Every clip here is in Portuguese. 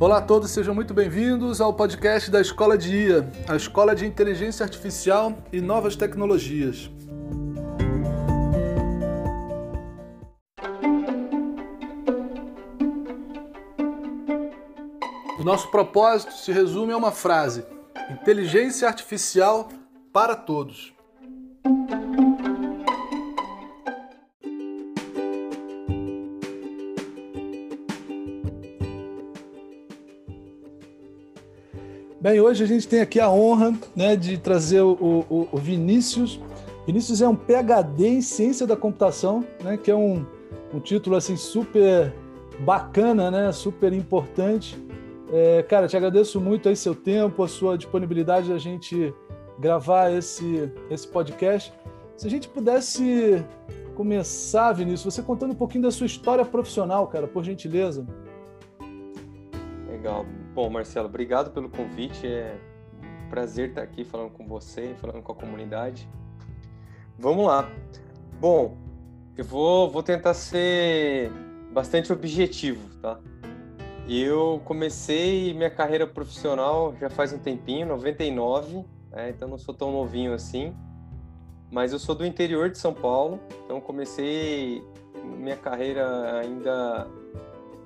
Olá a todos, sejam muito bem-vindos ao podcast da Escola de IA, a Escola de Inteligência Artificial e Novas Tecnologias. O nosso propósito se resume a uma frase: inteligência artificial para todos. Bem, hoje a gente tem aqui a honra né, de trazer o, o, o, Vinícius. Vinícius é um PhD em Ciência da Computação, né, que é um, um título assim super bacana, né, super importante. É, cara, te agradeço muito aí seu tempo, a sua disponibilidade de a gente gravar esse, esse podcast. Se a gente pudesse começar, Vinícius, você contando um pouquinho da sua história profissional, cara, por gentileza. Legal. Bom, Marcelo, obrigado pelo convite. É um prazer estar aqui falando com você, falando com a comunidade. Vamos lá. Bom, eu vou, vou tentar ser bastante objetivo, tá? Eu comecei minha carreira profissional já faz um tempinho, 99, né? então não sou tão novinho assim. Mas eu sou do interior de São Paulo, então comecei minha carreira ainda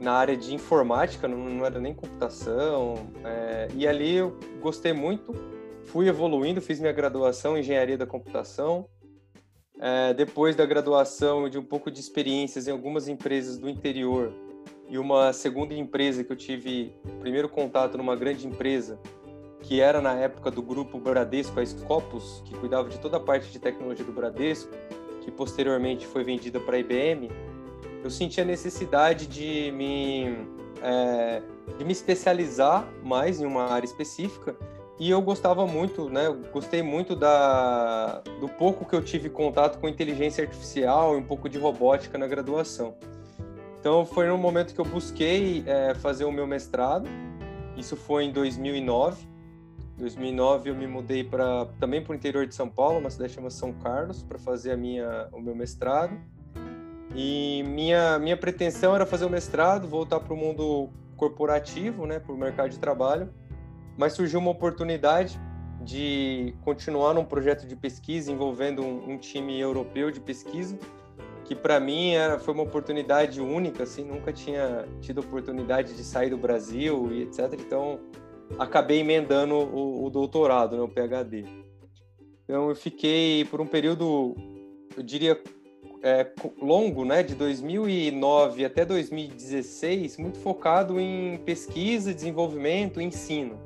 na área de informática, não, não era nem computação. É, e ali eu gostei muito, fui evoluindo, fiz minha graduação em engenharia da computação. É, depois da graduação, de um pouco de experiências em algumas empresas do interior e uma segunda empresa que eu tive primeiro contato numa grande empresa, que era na época do grupo Bradesco, a Scopus, que cuidava de toda a parte de tecnologia do Bradesco, que posteriormente foi vendida para a IBM eu senti a necessidade de me, é, de me especializar mais em uma área específica e eu gostava muito, né? Eu gostei muito da, do pouco que eu tive contato com inteligência artificial e um pouco de robótica na graduação. Então foi no momento que eu busquei é, fazer o meu mestrado. Isso foi em 2009. 2009 eu me mudei para também para o interior de São Paulo, uma cidade chamada São Carlos, para fazer a minha o meu mestrado. E minha, minha pretensão era fazer o mestrado, voltar para o mundo corporativo, né, para o mercado de trabalho, mas surgiu uma oportunidade de continuar num projeto de pesquisa envolvendo um, um time europeu de pesquisa, que para mim era, foi uma oportunidade única, assim, nunca tinha tido oportunidade de sair do Brasil e etc. Então, acabei emendando o, o doutorado, né, o PhD. Então, eu fiquei por um período, eu diria, é, longo, né, de 2009 até 2016, muito focado em pesquisa, desenvolvimento, ensino,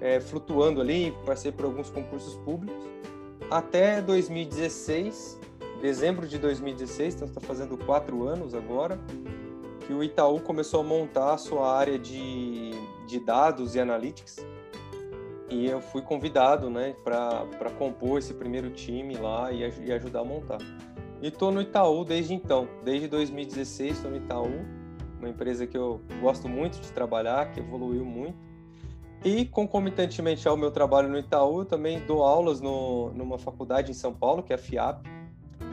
é, flutuando ali, passei por alguns concursos públicos, até 2016, dezembro de 2016, então está fazendo quatro anos agora, que o Itaú começou a montar a sua área de, de dados e analytics, e eu fui convidado, né, para compor esse primeiro time lá e, e ajudar a montar. E estou no Itaú desde então, desde 2016 estou no Itaú, uma empresa que eu gosto muito de trabalhar, que evoluiu muito. E concomitantemente ao meu trabalho no Itaú, eu também dou aulas no, numa faculdade em São Paulo, que é a FIAP.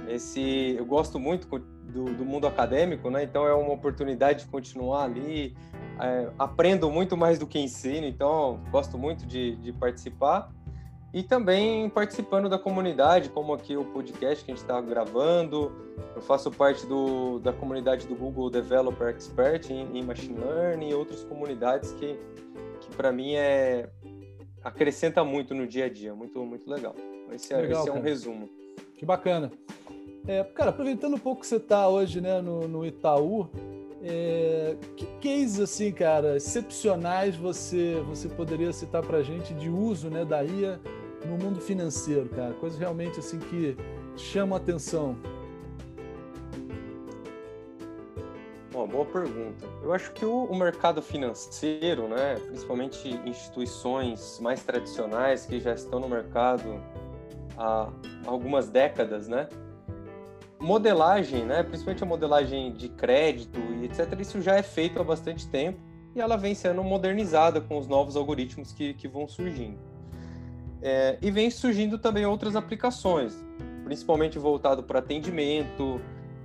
Esse, eu gosto muito do, do mundo acadêmico, né? Então é uma oportunidade de continuar ali. É, aprendo muito mais do que ensino, então gosto muito de, de participar e também participando da comunidade, como aqui o podcast que a gente está gravando. Eu faço parte do, da comunidade do Google Developer Expert em, em Machine Learning e outras comunidades que, que para mim é acrescenta muito no dia a dia, muito muito legal. Esse é, legal, esse é um resumo. Que bacana. É, cara, aproveitando um pouco que você está hoje né, no, no Itaú, é, que cases assim, cara, excepcionais você você poderia citar para gente de uso né, da IA no mundo financeiro, cara? Coisas realmente assim que chamam a atenção. Uma boa pergunta. Eu acho que o, o, mercado financeiro, né, principalmente instituições mais tradicionais que já estão no mercado há algumas décadas, né, modelagem, né, principalmente a modelagem de crédito e etc, isso já é feito há bastante tempo e ela vem sendo modernizada com os novos algoritmos que, que vão surgindo. É, e vem surgindo também outras aplicações, principalmente voltado para atendimento,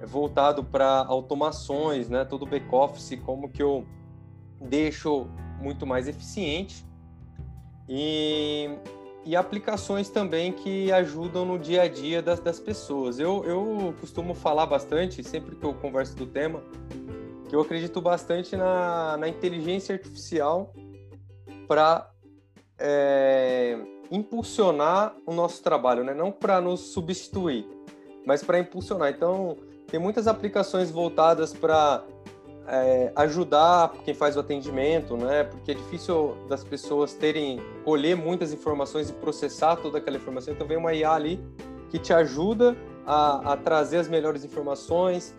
voltado para automações, né? Todo back-office, como que eu deixo muito mais eficiente e, e aplicações também que ajudam no dia a dia das, das pessoas. Eu, eu costumo falar bastante, sempre que eu converso do tema, que eu acredito bastante na, na inteligência artificial para é, impulsionar o nosso trabalho, né? não para nos substituir, mas para impulsionar. Então, tem muitas aplicações voltadas para é, ajudar quem faz o atendimento, né? Porque é difícil das pessoas terem colher muitas informações e processar toda aquela informação. Então vem uma IA ali que te ajuda a, a trazer as melhores informações.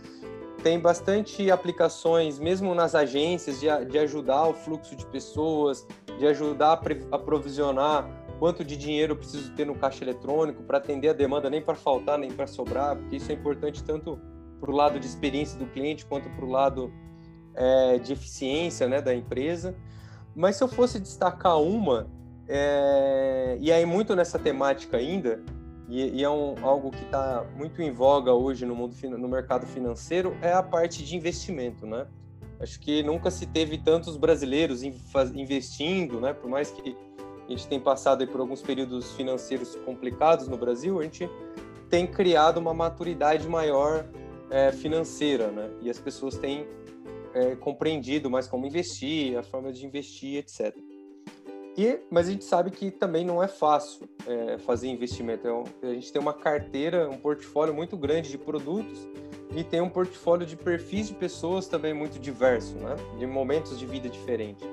Tem bastante aplicações, mesmo nas agências, de, de ajudar o fluxo de pessoas, de ajudar a aprovisionar quanto de dinheiro eu preciso ter no caixa eletrônico para atender a demanda, nem para faltar, nem para sobrar, porque isso é importante tanto para o lado de experiência do cliente quanto para o lado é, de eficiência né, da empresa. Mas se eu fosse destacar uma, é, e aí muito nessa temática ainda, e, e é um, algo que está muito em voga hoje no mundo no mercado financeiro, é a parte de investimento, né? Acho que nunca se teve tantos brasileiros investindo, né? Por mais que a gente tenha passado por alguns períodos financeiros complicados no Brasil, a gente tem criado uma maturidade maior é, financeira, né? E as pessoas têm é, compreendido mais como investir, a forma de investir, etc. E, mas a gente sabe que também não é fácil é, fazer investimento. É a gente tem uma carteira, um portfólio muito grande de produtos e tem um portfólio de perfis de pessoas também muito diverso, né? De momentos de vida diferentes.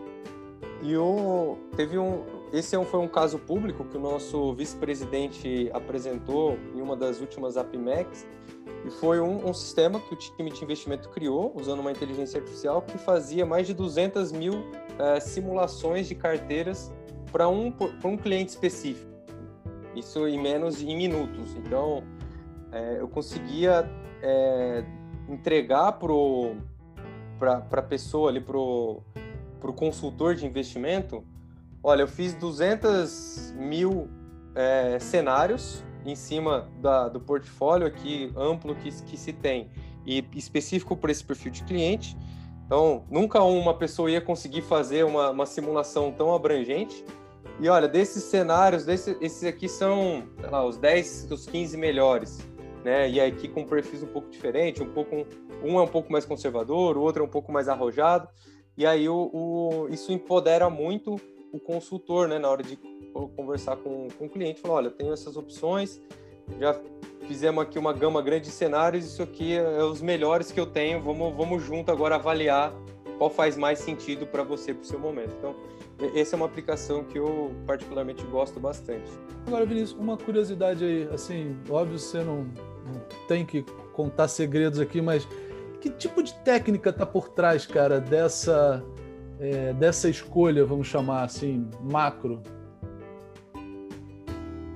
E o, teve um, esse é foi um caso público que o nosso vice-presidente apresentou em uma das últimas APMEX, e foi um, um, sistema que o time de investimento criou, usando uma inteligência artificial, que fazia mais de 200 mil é, simulações de carteiras para um, um cliente específico. Isso em menos de em minutos. Então, é, eu conseguia é, entregar para a pessoa para o consultor de investimento, olha, eu fiz 200 mil é, cenários em cima da, do portfólio aqui amplo que, que se tem e específico para esse perfil de cliente. Então, nunca uma pessoa ia conseguir fazer uma, uma simulação tão abrangente. E olha, desses cenários, desse, esses aqui são lá, os 10, os 15 melhores. Né? E aqui com perfis um pouco diferente, um pouco um é um pouco mais conservador, o outro é um pouco mais arrojado. E aí o, o isso empodera muito o consultor, né, na hora de conversar com, com o cliente, falar, olha, tenho essas opções, já fizemos aqui uma gama grande de cenários, isso aqui é os melhores que eu tenho, vamos, vamos junto agora avaliar qual faz mais sentido para você, para o seu momento. Então, essa é uma aplicação que eu particularmente gosto bastante. Agora, Vinícius, uma curiosidade aí, assim, óbvio você não, não tem que contar segredos aqui, mas que tipo de técnica está por trás, cara, dessa é, dessa escolha, vamos chamar assim, macro?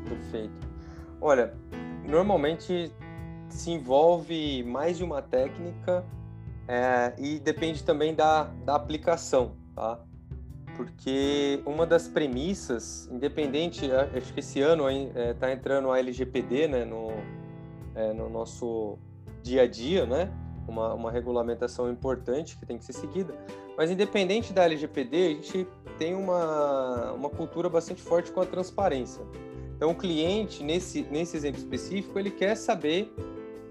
Perfeito. Olha, normalmente se envolve mais de uma técnica é, e depende também da, da aplicação, tá? Porque uma das premissas, independente, acho que esse ano está é, tá entrando a LGPD né, no, é, no nosso dia a dia, né? Uma, uma regulamentação importante que tem que ser seguida. Mas independente da LGPD, a gente tem uma, uma cultura bastante forte com a transparência. Então, o cliente, nesse, nesse exemplo específico, ele quer saber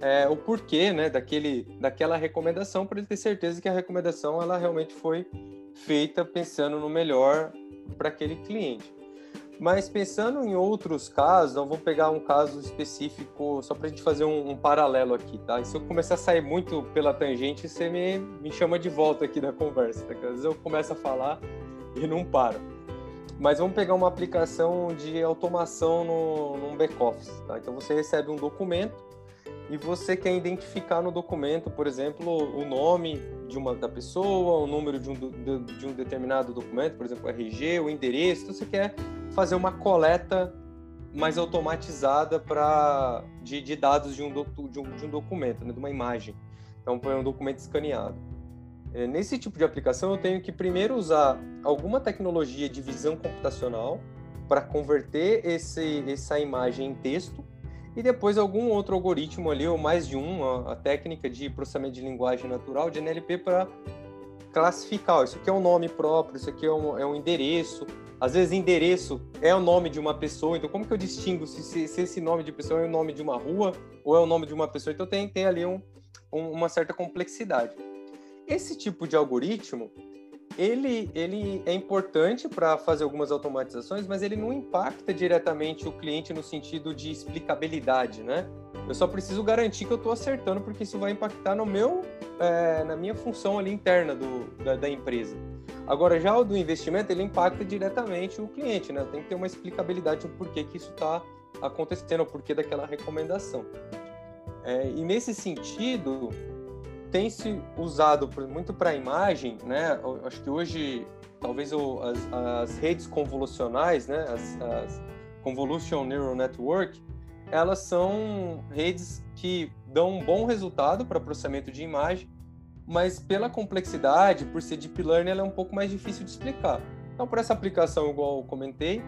é, o porquê né, daquele, daquela recomendação para ele ter certeza que a recomendação ela realmente foi feita pensando no melhor para aquele cliente. Mas pensando em outros casos, então vamos pegar um caso específico só para a gente fazer um, um, paralelo aqui, tá? E se eu começar a sair muito pela tangente, você me, me chama de volta aqui na conversa, tá? Às vezes eu começo a falar e não paro. Mas vamos pegar uma aplicação de automação no, num back-office, tá? Então você recebe um documento e você quer identificar no documento, por exemplo, o nome de uma da pessoa, o número de um, de, de um determinado documento, por exemplo, RG, o endereço, então você quer fazer uma coleta mais automatizada para de, de, dados de um, do, de um, de um documento, né, de uma imagem. Então, põe um documento escaneado. É, nesse tipo de aplicação, eu tenho que primeiro usar alguma tecnologia de visão computacional para converter esse, essa imagem em texto e depois algum outro algoritmo ali, ou mais de um, a, a técnica de processamento de linguagem natural, de NLP, para classificar, isso aqui é um nome próprio, isso aqui é um, é um endereço. Às vezes endereço é o nome de uma pessoa, então como que eu distingo se, se, se esse nome de pessoa é o nome de uma rua ou é o nome de uma pessoa? Então tem, tem ali um, um, uma certa complexidade. Esse tipo de algoritmo, ele, ele é importante para fazer algumas automatizações, mas ele não impacta diretamente o cliente no sentido de explicabilidade, né? Eu só preciso garantir que eu estou acertando, porque isso vai impactar no meu, é, na minha função ali interna do, da, da, empresa. Agora, já o do investimento, ele impacta diretamente o cliente, né? Tem que ter uma explicabilidade do porquê que isso está acontecendo, o porquê daquela recomendação. É, e nesse sentido, tem se usado muito para a imagem, né? Eu acho que hoje, talvez as, as, redes convolucionais, né? As, as Convolution Neural Network, elas são redes que dão um bom resultado para processamento de imagem, mas pela complexidade, por ser deep learning, ela é um pouco mais difícil de explicar. Então, por essa aplicação, igual eu comentei,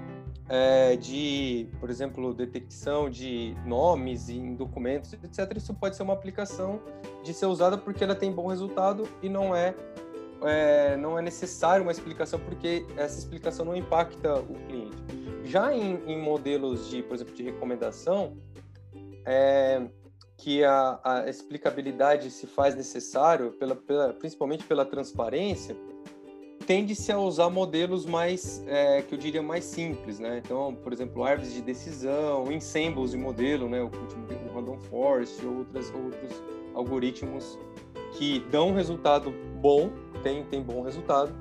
é, de, por exemplo, detecção de nomes em documentos, etc. Isso pode ser uma aplicação de ser usada porque ela tem bom resultado e não é, é não é necessário uma explicação porque essa explicação não impacta o cliente. Já em, em modelos de, por exemplo, de recomendação, é, que a, a, explicabilidade se faz necessário, pela, pela, principalmente pela transparência, tende-se a usar modelos mais, é, que eu diria, mais simples, né? Então, por exemplo, árvores de decisão, ensembles de modelo, né? O, o Random Forest, outras, outros algoritmos que dão resultado bom, tem, tem bom resultado,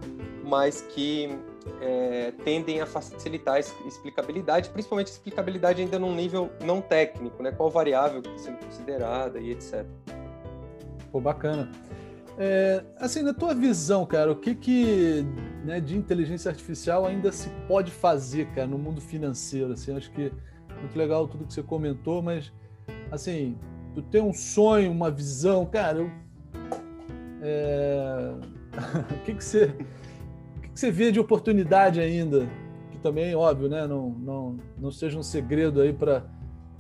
mas que é, tendem a facilitar a explicabilidade, principalmente a explicabilidade ainda num nível não técnico, né? Qual variável que está sendo considerada e etc. Pô, bacana. É, assim, na tua visão, cara, o que que né, de inteligência artificial ainda se pode fazer, cara, no mundo financeiro? Assim, acho que muito legal tudo que você comentou, mas assim, tu tem um sonho, uma visão, cara, eu, é... o que que você o que, que você vê de oportunidade ainda? Que também, óbvio, né, não, não, não seja um segredo aí para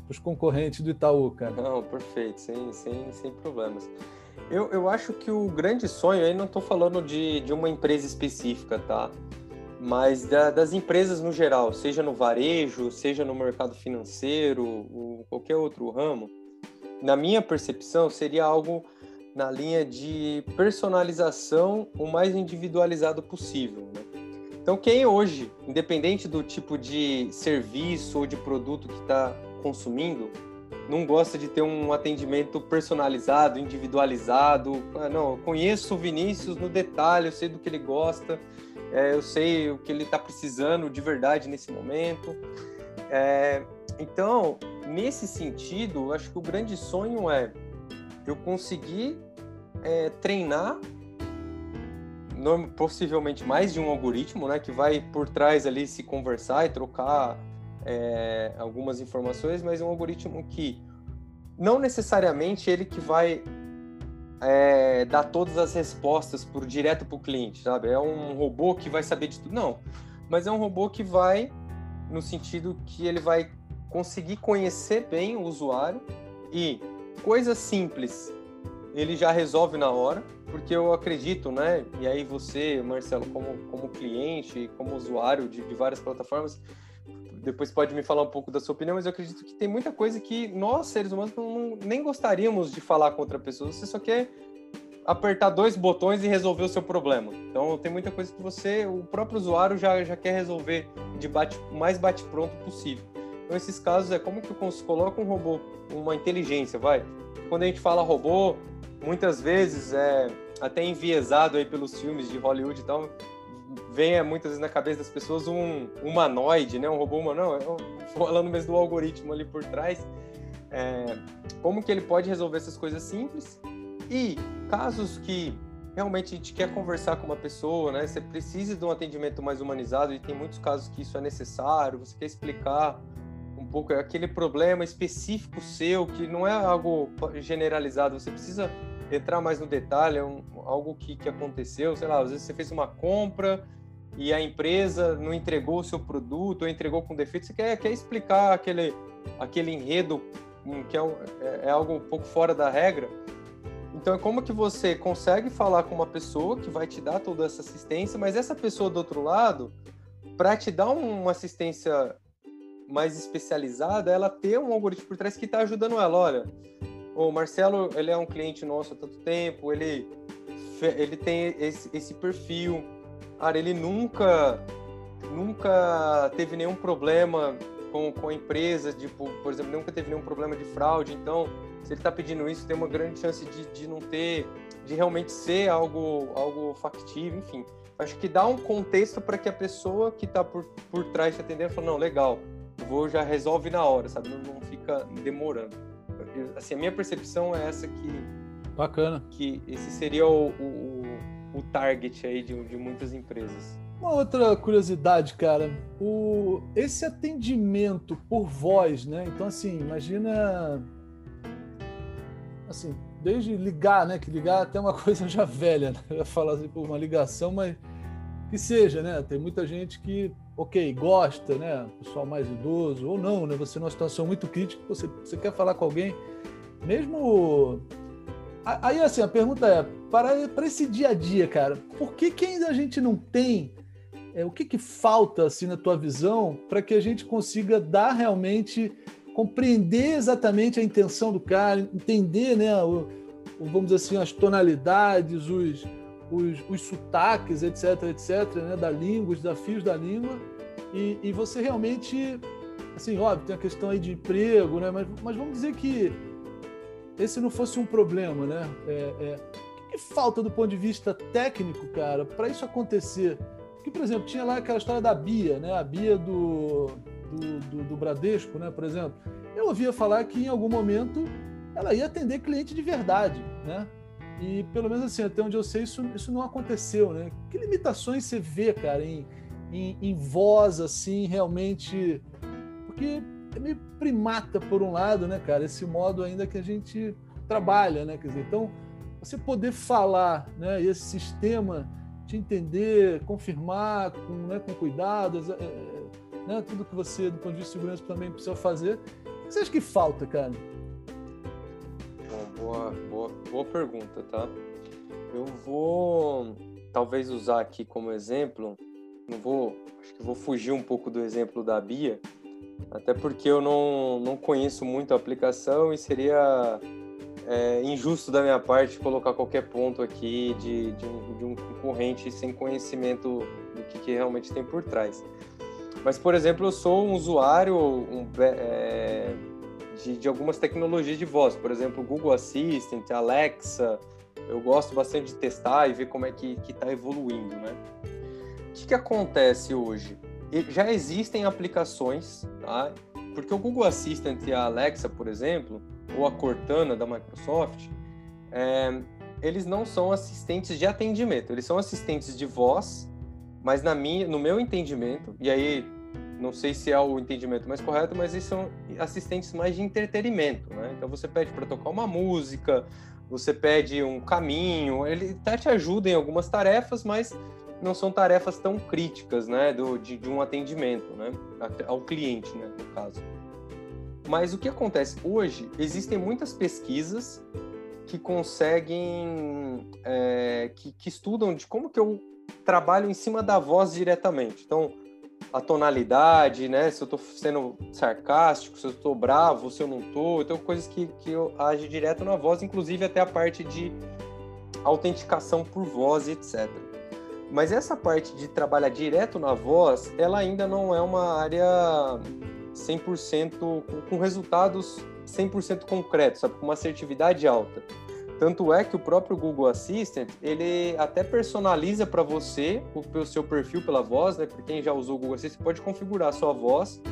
os concorrentes do Itaú, cara. Não, perfeito, sem, sem, sem problemas. Eu, eu acho que o grande sonho, aí não estou falando de, de uma empresa específica, tá? Mas da, das empresas no geral, seja no varejo, seja no mercado financeiro, ou qualquer outro ramo, na minha percepção, seria algo na linha de personalização o mais individualizado possível. Né? Então, quem hoje, independente do tipo de serviço ou de produto que está consumindo, não gosta de ter um atendimento personalizado, individualizado. Ah, não, eu conheço o Vinícius no detalhe, eu sei do que ele gosta, é, eu sei o que ele está precisando de verdade nesse momento. É, então, nesse sentido, acho que o grande sonho é eu conseguir é, treinar possivelmente mais de um algoritmo, né, que vai por trás ali se conversar e trocar é, algumas informações, mas um algoritmo que não necessariamente ele que vai é, dar todas as respostas por direto para o cliente, sabe? É um robô que vai saber de tudo, não. Mas é um robô que vai no sentido que ele vai conseguir conhecer bem o usuário e coisas simples ele já resolve na hora, porque eu acredito, né? E aí você, Marcelo, como, como cliente, como usuário de, de várias plataformas, depois pode me falar um pouco da sua opinião, mas eu acredito que tem muita coisa que nós, seres humanos, não, nem gostaríamos de falar com outra pessoa. Você só quer apertar dois botões e resolver o seu problema. Então, tem muita coisa que você, o próprio usuário, já, já quer resolver de bate, mais bate-pronto possível. Então, esses casos é como que eu coloco um robô, uma inteligência, vai. Quando a gente fala robô, muitas vezes é até enviesado aí pelos filmes de Hollywood e tal, vem muitas vezes na cabeça das pessoas um humanoide, né? Um robô humanoide, falando mesmo do algoritmo ali por trás. É, como que ele pode resolver essas coisas simples e casos que realmente a gente quer conversar com uma pessoa, né? Você precisa de um atendimento mais humanizado e tem muitos casos que isso é necessário. Você quer explicar pouco aquele problema específico seu que não é algo generalizado. Você precisa entrar mais no detalhe, é um, algo que, que aconteceu, sei lá, às vezes você fez uma compra e a empresa não entregou o seu produto ou entregou com defeito, você quer, quer explicar aquele, aquele enredo hum, que é, é, é algo um pouco fora da regra. Então é como que você consegue falar com uma pessoa que vai te dar toda essa assistência, mas essa pessoa do outro lado, para te dar uma assistência mais especializada, ela ter um algoritmo por trás que está ajudando ela. Olha, o Marcelo, ele é um cliente nosso há tanto tempo, ele, ele tem esse, esse perfil, cara, ele nunca nunca teve nenhum problema com, com a empresa, tipo, por exemplo, nunca teve nenhum problema de fraude, então se ele está pedindo isso, tem uma grande chance de, de não ter, de realmente ser algo, algo factível, enfim. Acho que dá um contexto para que a pessoa que está por, por trás te atendendo fale, não, legal, vou já resolve na hora, sabe? Não, não fica demorando. Assim, a minha percepção é essa que... Bacana. Que esse seria o, o, o target aí de, de muitas empresas. Uma outra curiosidade, cara, o, esse atendimento por voz, né? Então, assim, imagina assim, desde ligar, né? Que ligar é até uma coisa já velha, né? Eu ia falar assim, por uma ligação, mas que seja, né? Tem muita gente que, ok, gosta, né? Pessoal mais idoso, ou não, né? Você numa situação muito crítica, você, você quer falar com alguém, mesmo. Aí, assim, a pergunta é: para, para esse dia a dia, cara, por que, que ainda a gente não tem. É, o que, que falta, assim, na tua visão, para que a gente consiga dar realmente compreender exatamente a intenção do cara, entender, né, o, o, vamos dizer assim, as tonalidades, os, os, os sotaques, etc, etc, né, da língua, os desafios da língua, e, e, você realmente, assim, óbvio, tem a questão aí de emprego, né, mas, mas vamos dizer que esse não fosse um problema, né, é, é, que, que falta do ponto de vista técnico, cara, para isso acontecer? Porque, por exemplo, tinha lá aquela história da Bia, né, a Bia do do, do, do Bradesco, né, por exemplo, eu ouvia falar que em algum momento ela ia atender cliente de verdade, né? E pelo menos assim, até onde eu sei, isso, isso não aconteceu, né? Que limitações você vê, cara, em, em, em voz, assim, realmente. Porque é meio primata, por um lado, né, cara? Esse modo ainda que a gente trabalha, né? Quer dizer, então, você poder falar, né? Esse sistema te entender, confirmar com, né, com cuidado, é, né? Tudo que você, do ponto de vista de segurança, também precisa fazer. O que você acha que falta, cara? Boa, boa, boa pergunta, tá? Eu vou talvez usar aqui como exemplo, não vou, acho que vou fugir um pouco do exemplo da Bia, até porque eu não, não conheço muito a aplicação e seria é, injusto da minha parte colocar qualquer ponto aqui de, de, um, de um concorrente sem conhecimento do que, que realmente tem por trás. Mas, por exemplo, eu sou um usuário um, é, de, de, algumas tecnologias de voz, por exemplo, Google Assistant, Alexa. Eu gosto bastante de testar e ver como é que está evoluindo, né? O que, que acontece hoje? Já existem aplicações, tá? Porque o Google Assistant e a Alexa, por exemplo, ou a Cortana da Microsoft, é, eles não são assistentes de atendimento, eles são assistentes de voz mas na minha, no meu entendimento, e aí não sei se é o entendimento mais correto, mas eles são assistentes mais de entretenimento, né? Então você pede para tocar uma música, você pede um caminho, ele até te ajuda em algumas tarefas, mas não são tarefas tão críticas, né, do, de, de um atendimento, né, ao cliente, né, no caso. Mas o que acontece hoje? Existem muitas pesquisas que conseguem, é, que, que estudam de como que eu trabalho em cima da voz diretamente. Então, a tonalidade, né? Se eu estou sendo sarcástico, se eu estou bravo, se eu não estou. Então, coisas que, que eu age direto na voz, inclusive até a parte de autenticação por voz, etc. Mas essa parte de trabalhar direto na voz, ela ainda não é uma área 100% com, com resultados 100% concretos, sabe? Com uma assertividade alta. Tanto é que o próprio Google Assistant, ele até personaliza para você o, seu perfil pela voz, né? Para quem já usou o Google Assistant, pode configurar a sua voz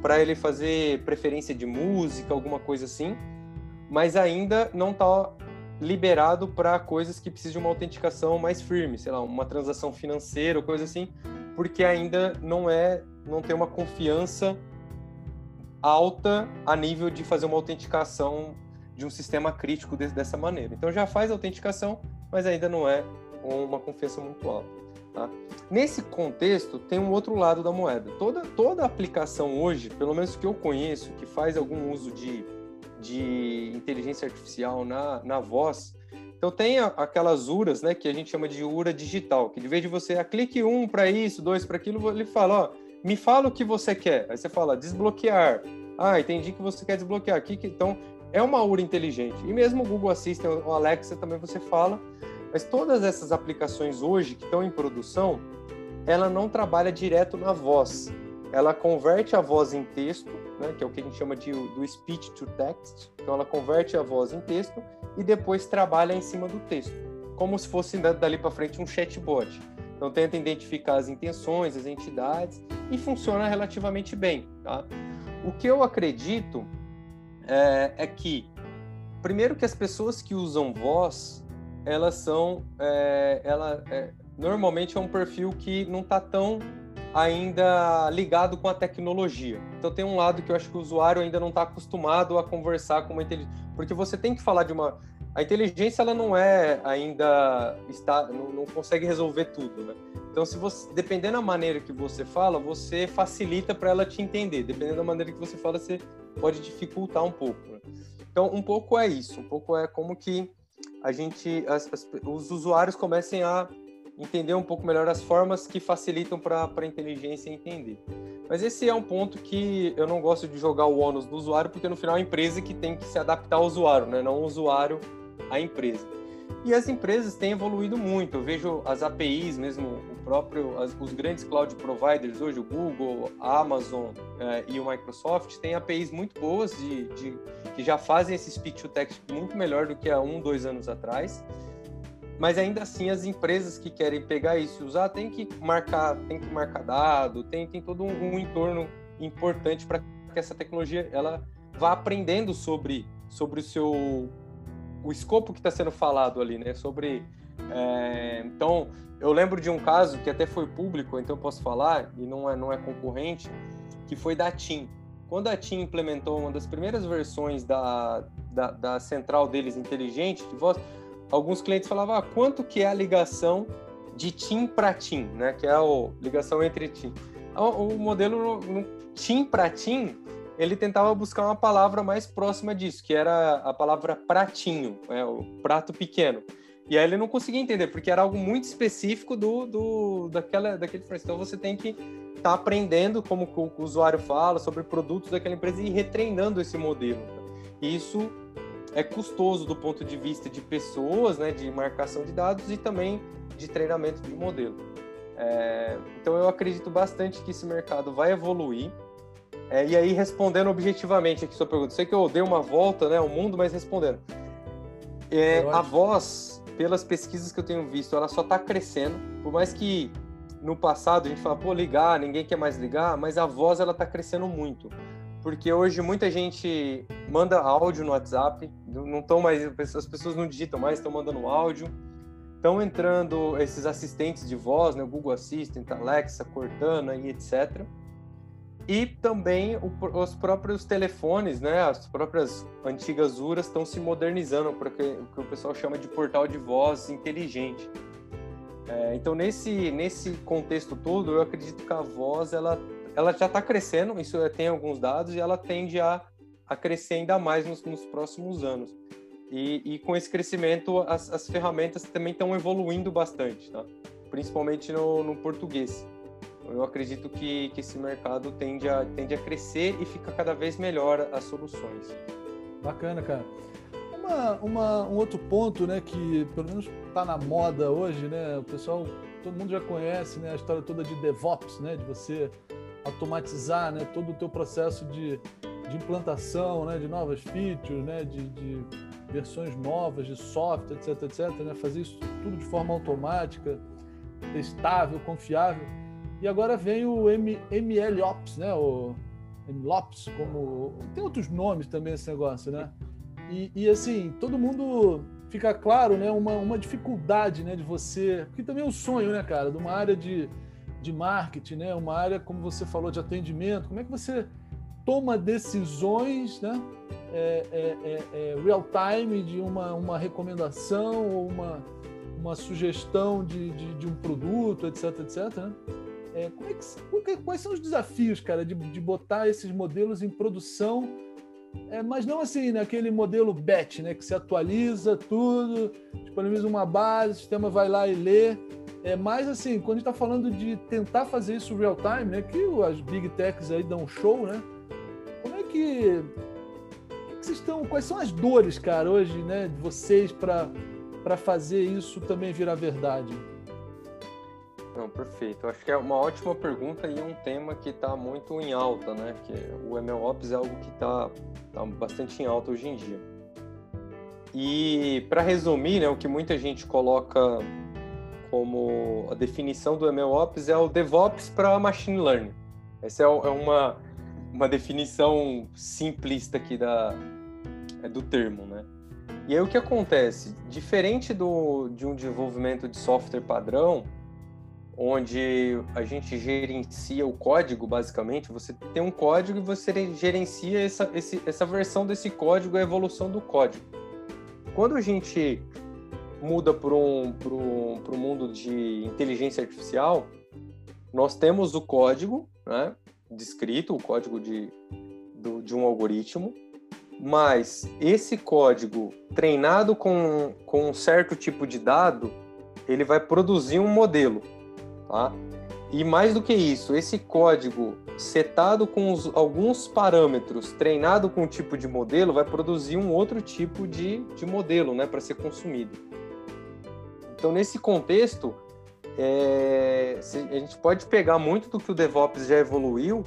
para ele fazer preferência de música, alguma coisa assim, mas ainda não está liberado para coisas que precisam de uma autenticação mais firme, sei lá, uma transação financeira ou coisa assim, porque ainda não é, não tem uma confiança alta a nível de fazer uma autenticação de um sistema crítico de, dessa maneira. Então já faz autenticação, mas ainda não é uma confiança muito alta. Tá? Nesse contexto, tem um outro lado da moeda. Toda, toda aplicação hoje, pelo menos que eu conheço, que faz algum uso de, de inteligência artificial na, na voz, Então tem aquelas URAs, né, que a gente chama de URA digital, que de vez de você ah, clique um para isso, dois para aquilo, ele fala, ó, me fala o que você quer. Aí você fala desbloquear. Ah, entendi que você quer desbloquear aqui, então é uma URA inteligente. E mesmo o Google Assistant, o Alexa também você fala, mas todas essas aplicações hoje que estão em produção, ela não trabalha direto na voz. Ela converte a voz em texto, né, que é o que a gente chama de do speech to text. Então ela converte a voz em texto e depois trabalha em cima do texto, como se fosse dali para frente um chatbot. Então tenta identificar as intenções, as entidades e funciona relativamente bem. Tá? O que eu acredito é, é que, primeiro que as pessoas que usam voz, elas são, é, ela, é, normalmente é um perfil que não está tão ainda ligado com a tecnologia. Então tem um lado que eu acho que o usuário ainda não está acostumado a conversar com uma inteligência, porque você tem que falar de uma a inteligência ela não é ainda está não, não, consegue resolver tudo, né? Então se você dependendo da maneira que você fala, você facilita para ela te entender. Dependendo da maneira que você fala, você pode dificultar um pouco. Né? Então um pouco é isso, um pouco é como que a gente as, as, os usuários comecem a entender um pouco melhor as formas que facilitam para a inteligência entender. Mas esse é um ponto que eu não gosto de jogar o ônus do usuário, porque no final é a empresa que tem que se adaptar ao usuário, né? não o usuário à empresa. E as empresas têm evoluído muito. Eu vejo as APIs, mesmo próprio, as, os grandes cloud providers hoje, o Google, a Amazon eh, e o Microsoft, têm APIs muito boas de, de, que já fazem esse speech to text muito melhor do que há um, dois anos atrás mas ainda assim as empresas que querem pegar isso e usar tem que marcar, tem que marcar dado, tem, tem todo um, um entorno importante para que essa tecnologia ela vá aprendendo sobre, sobre o seu o escopo que está sendo falado ali, né? Sobre é, então eu lembro de um caso que até foi público, então eu posso falar e não é não é concorrente, que foi da TIM. Quando a TIM implementou uma das primeiras versões da, da, da central deles inteligente de voz, alguns clientes falavam ah, quanto que é a ligação de TIM para TIM, né? Que é a ligação entre TIM. O modelo TIM para TIM, ele tentava buscar uma palavra mais próxima disso, que era a palavra pratinho, é, o prato pequeno. E aí ele não conseguia entender, porque era algo muito específico do, do daquela, daquele Então você tem que estar tá aprendendo como o usuário fala sobre produtos daquela empresa e retreinando esse modelo. E isso é custoso do ponto de vista de pessoas, né, de marcação de dados e também de treinamento de modelo. É, então eu acredito bastante que esse mercado vai evoluir. É, e aí respondendo objetivamente aqui sua pergunta, sei que eu dei uma volta, né, ao mundo, mas respondendo, é, a voz, pelas pesquisas que eu tenho visto, ela só está crescendo. Por mais que no passado a gente fala, pô, ligar, ninguém quer mais ligar, mas a voz ela está crescendo muito porque hoje muita gente manda áudio no WhatsApp, não estão mais, as pessoas não digitam mais, estão mandando áudio. Estão entrando esses assistentes de voz, né, Google Assistant, Alexa, Cortana e etc. E também o, os próprios telefones, né, as próprias antigas URAs estão se modernizando para o que o pessoal chama de portal de voz inteligente. É, então, nesse, nesse contexto todo, eu acredito que a voz ela ela já está crescendo, isso tem alguns dados, e ela tende a, a crescer ainda mais nos, nos próximos anos. E, e, com esse crescimento, as, as ferramentas também estão evoluindo bastante, tá? principalmente no, no português. Eu acredito que, que esse mercado tende a, tende a crescer e fica cada vez melhor as soluções. Bacana, cara. Uma, uma, um outro ponto, né, que pelo menos está na moda hoje, né, o pessoal, todo mundo já conhece, né, a história toda de DevOps, né, de você automatizar né, todo o teu processo de, de implantação né, de novas features, né, de, de versões novas de software, etc, etc, né, fazer isso tudo de forma automática, testável, confiável. E agora vem o M, MLOps, né, o MLOps, como tem outros nomes também esse negócio, né? E, e assim, todo mundo fica claro, né, uma, uma dificuldade, né, de você, que também é um sonho, né, cara, de uma área de de marketing, né? uma área, como você falou, de atendimento. Como é que você toma decisões né? É, é, é, é, real time de uma, uma recomendação ou uma, uma sugestão de, de, de um produto, etc, etc. Né? É, como é que, quais são os desafios, cara, de, de botar esses modelos em produção é, mas não assim, naquele modelo batch, né, que se atualiza tudo, disponibiliza uma base, o sistema vai lá e lê. É mais assim, quando a gente está falando de tentar fazer isso real time, né, que as big techs aí dão show, né? Como é que, que vocês estão? Quais são as dores, cara, hoje, né, de vocês para para fazer isso também virar verdade? Não, perfeito. Acho que é uma ótima pergunta e um tema que está muito em alta, né? Que o MLOps é algo que está tá bastante em alta hoje em dia. E para resumir, né, o que muita gente coloca como a definição do MLOps é o DevOps para Machine Learning. Essa é, é uma, uma definição simplista aqui da, é do termo, né? E aí o que acontece? Diferente do, de um desenvolvimento de software padrão, onde a gente gerencia o código, basicamente. Você tem um código e você gerencia essa, esse, essa versão desse código, a evolução do código. Quando a gente muda para um, um, um mundo de inteligência artificial, nós temos o código né, descrito, o código de, do, de um algoritmo, mas esse código treinado com, com um certo tipo de dado, ele vai produzir um modelo tá? E mais do que isso, esse código setado com os, alguns parâmetros, treinado com um tipo de modelo, vai produzir um outro tipo de, de modelo né, para ser consumido. Então, nesse contexto, é, a gente pode pegar muito do que o DevOps já evoluiu,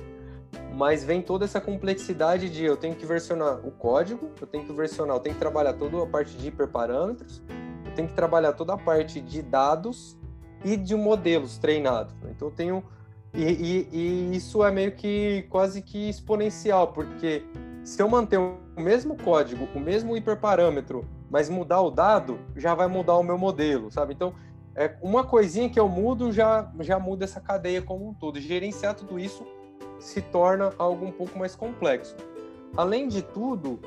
mas vem toda essa complexidade de eu tenho que versionar o código, eu tenho que versionar, eu tenho que trabalhar toda a parte de hiperparâmetros, eu tenho que trabalhar toda a parte de dados e de modelos treinados. Né? Então eu tenho e, e, e, isso é meio que quase que exponencial, porque se eu manter o mesmo código, o mesmo hiperparâmetro, mas mudar o dado, já vai mudar o meu modelo, sabe? Então, é uma coisinha que eu mudo já já muda essa cadeia como um todo. Gerenciar tudo isso se torna algo um pouco mais complexo. Além de tudo,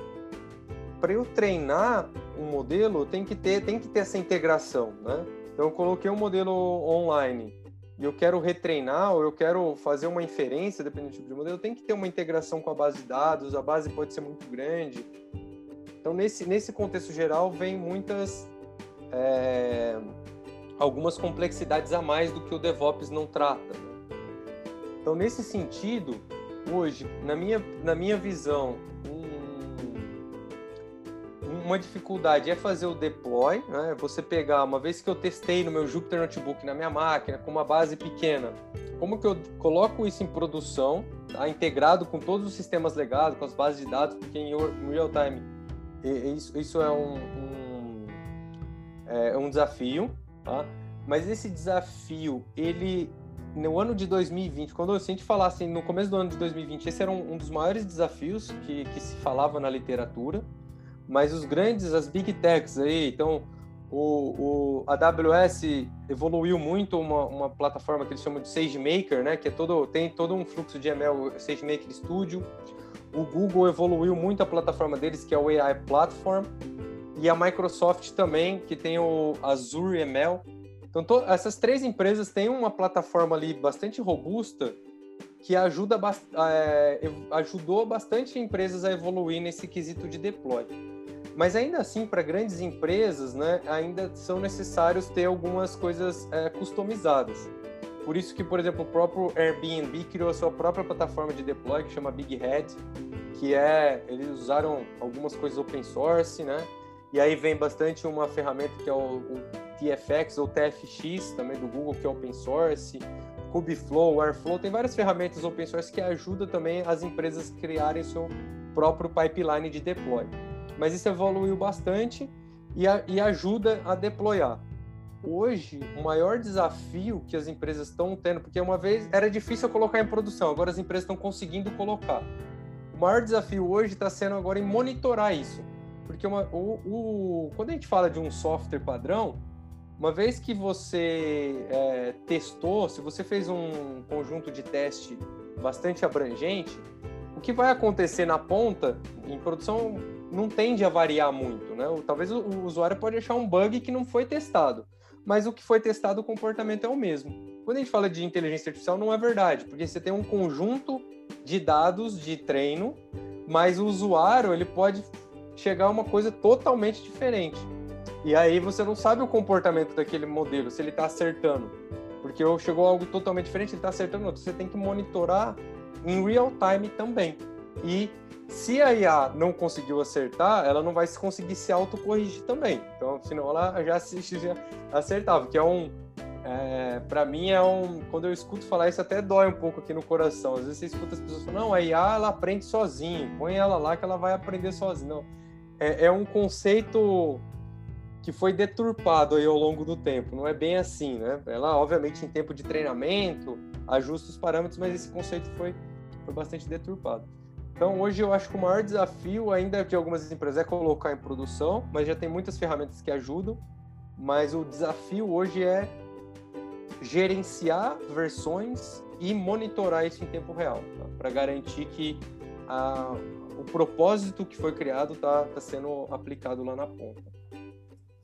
para eu treinar um modelo, tem que ter tem que ter essa integração, né? Então, eu coloquei um modelo online e eu quero retreinar ou eu quero fazer uma inferência, dependendo do tipo de modelo, tem que ter uma integração com a base de dados, a base pode ser muito grande. Então, nesse, nesse contexto geral, vem muitas. É, algumas complexidades a mais do que o DevOps não trata. Né? Então, nesse sentido, hoje, na minha, na minha visão, uma dificuldade é fazer o deploy, né? Você pegar, uma vez que eu testei no meu Jupyter Notebook, na minha máquina, com uma base pequena, como que eu coloco isso em produção, tá? integrado com todos os sistemas legados, com as bases de dados, porque em real time isso, isso é um, um, é um desafio, tá? Mas esse desafio, ele no ano de 2020, quando a gente falasse no começo do ano de 2020, esse era um, um dos maiores desafios que, que se falava na literatura, mas os grandes, as big techs aí, então o, o a AWS evoluiu muito uma, uma plataforma que eles chamam de SageMaker, né, que é todo tem todo um fluxo de ML SageMaker Studio. O Google evoluiu muito a plataforma deles, que é o AI Platform, e a Microsoft também, que tem o Azure ML. Então, to, essas três empresas têm uma plataforma ali bastante robusta que ajuda, é, ajudou bastante empresas a evoluir nesse quesito de deploy. Mas ainda assim, para grandes empresas, né, ainda são necessários ter algumas coisas é, customizadas. Por isso que, por exemplo, o próprio Airbnb criou a sua própria plataforma de deploy que chama Big Head, que é eles usaram algumas coisas open source, né? E aí vem bastante uma ferramenta que é o, o TFX ou TFX também do Google que é open source, Kubeflow, Airflow, tem várias ferramentas open source que ajudam também as empresas a criarem seu próprio pipeline de deploy mas isso evoluiu bastante e, a, e ajuda a deployar. Hoje, o maior desafio que as empresas estão tendo, porque uma vez era difícil colocar em produção, agora as empresas estão conseguindo colocar. O maior desafio hoje está sendo agora em monitorar isso. Porque uma, o, o, quando a gente fala de um software padrão, uma vez que você é, testou, se você fez um conjunto de teste bastante abrangente, o que vai acontecer na ponta, em produção, não tende a variar muito, né? Talvez o, usuário pode achar um bug que não foi testado, mas o que foi testado, o comportamento é o mesmo. Quando a gente fala de inteligência artificial, não é verdade, porque você tem um conjunto de dados de treino mas o usuário ele pode chegar a uma coisa totalmente diferente. E aí você não sabe o comportamento daquele modelo, se ele está acertando. Porque chegou algo totalmente diferente, ele está acertando outro. Você tem que monitorar em real time também. E se a IA não conseguiu acertar, ela não vai conseguir se autocorrigir também. Então, senão ela já se já acertava, que é um. É, para mim é um. Quando eu escuto falar isso, até dói um pouco aqui no coração. Às vezes você escuta as pessoas falando, não, a IA ela aprende sozinha, põe ela lá que ela vai aprender sozinha. Não. É, é um conceito que foi deturpado aí ao longo do tempo. Não é bem assim, né? Ela, obviamente, em tempo de treinamento, ajusta os parâmetros, mas esse conceito foi, foi bastante deturpado. Então, hoje eu acho que o maior desafio, ainda de algumas empresas, é colocar em produção, mas já tem muitas ferramentas que ajudam. Mas o desafio hoje é gerenciar versões e monitorar isso em tempo real, tá? para garantir que a, o propósito que foi criado está tá sendo aplicado lá na ponta.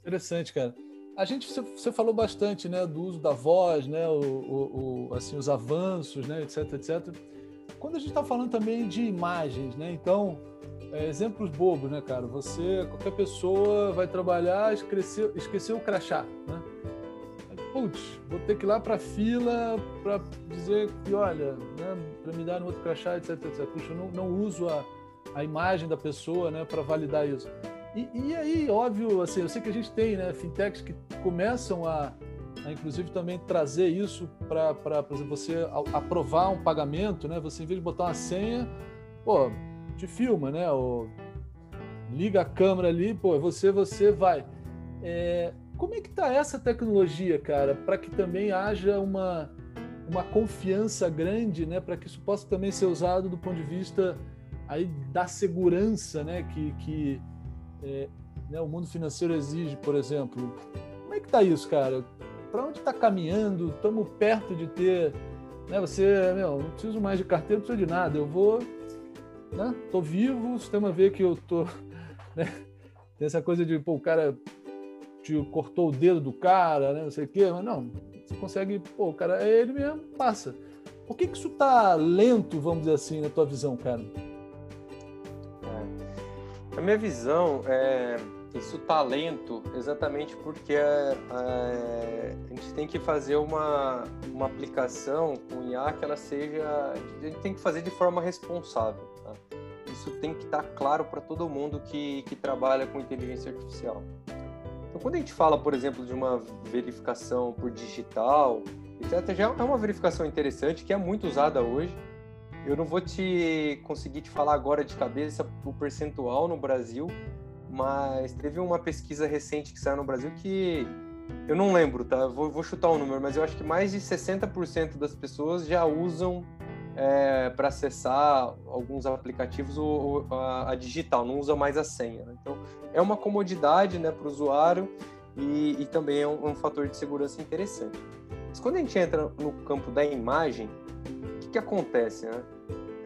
Interessante, cara. A gente você falou bastante, né, do uso da voz, né, o, o, o assim os avanços, né, etc, etc. Quando a gente está falando também de imagens, né? Então, é, exemplos bobos, né, cara? Você, qualquer pessoa vai trabalhar, esqueceu, esqueceu o crachá, né? Putz, vou ter que ir lá para fila para dizer que, olha, né, para me dar um outro crachá, etc, etc. Puxa, eu não, não uso a, a imagem da pessoa, né, para validar isso. E, e, aí, óbvio, assim, eu sei que a gente tem, né, fintechs que começam a, a inclusive também trazer isso para, por exemplo, você aprovar um pagamento, né? Você em vez de botar uma senha, pô, te filma, né? Ou liga a câmera ali, pô, você, você vai. É, como é que tá essa tecnologia, cara, para que também haja uma, uma confiança grande, né? Para que isso possa também ser usado do ponto de vista aí da segurança, né? Que, que é, né, o mundo financeiro exige, por exemplo. Como é que tá isso, cara? Para onde está caminhando, estamos perto de ter. Né, você, meu, não preciso mais de carteira, não preciso de nada. Eu vou. Né, tô vivo, o sistema vê que eu tô. Né, tem essa coisa de, pô, o cara te cortou o dedo do cara, né, não sei o quê, mas não, você consegue, pô, o cara é ele mesmo, passa. Por que, que isso tá lento, vamos dizer assim, na tua visão, cara? É. A minha visão é isso talento exatamente porque a, a, a, gente tem que fazer uma, uma aplicação com IA que ela seja a gente tem que fazer de forma responsável tá? isso tem que estar claro para todo mundo que, que trabalha com inteligência artificial então quando a gente fala por exemplo de uma verificação por digital etc já é uma verificação interessante que é muito usada hoje eu não vou te conseguir te falar agora de cabeça o percentual no Brasil mas teve uma pesquisa recente que saiu no Brasil que eu não lembro, tá? Vou, vou chutar o um número, mas eu acho que mais de 60% das pessoas já usam é, para acessar alguns aplicativos a, a, digital, não usa mais a senha. Né? Então, é uma comodidade né, para o usuário e, e, também é um, um, fator de segurança interessante. Mas quando a gente entra no campo da imagem, o que, que acontece? Né?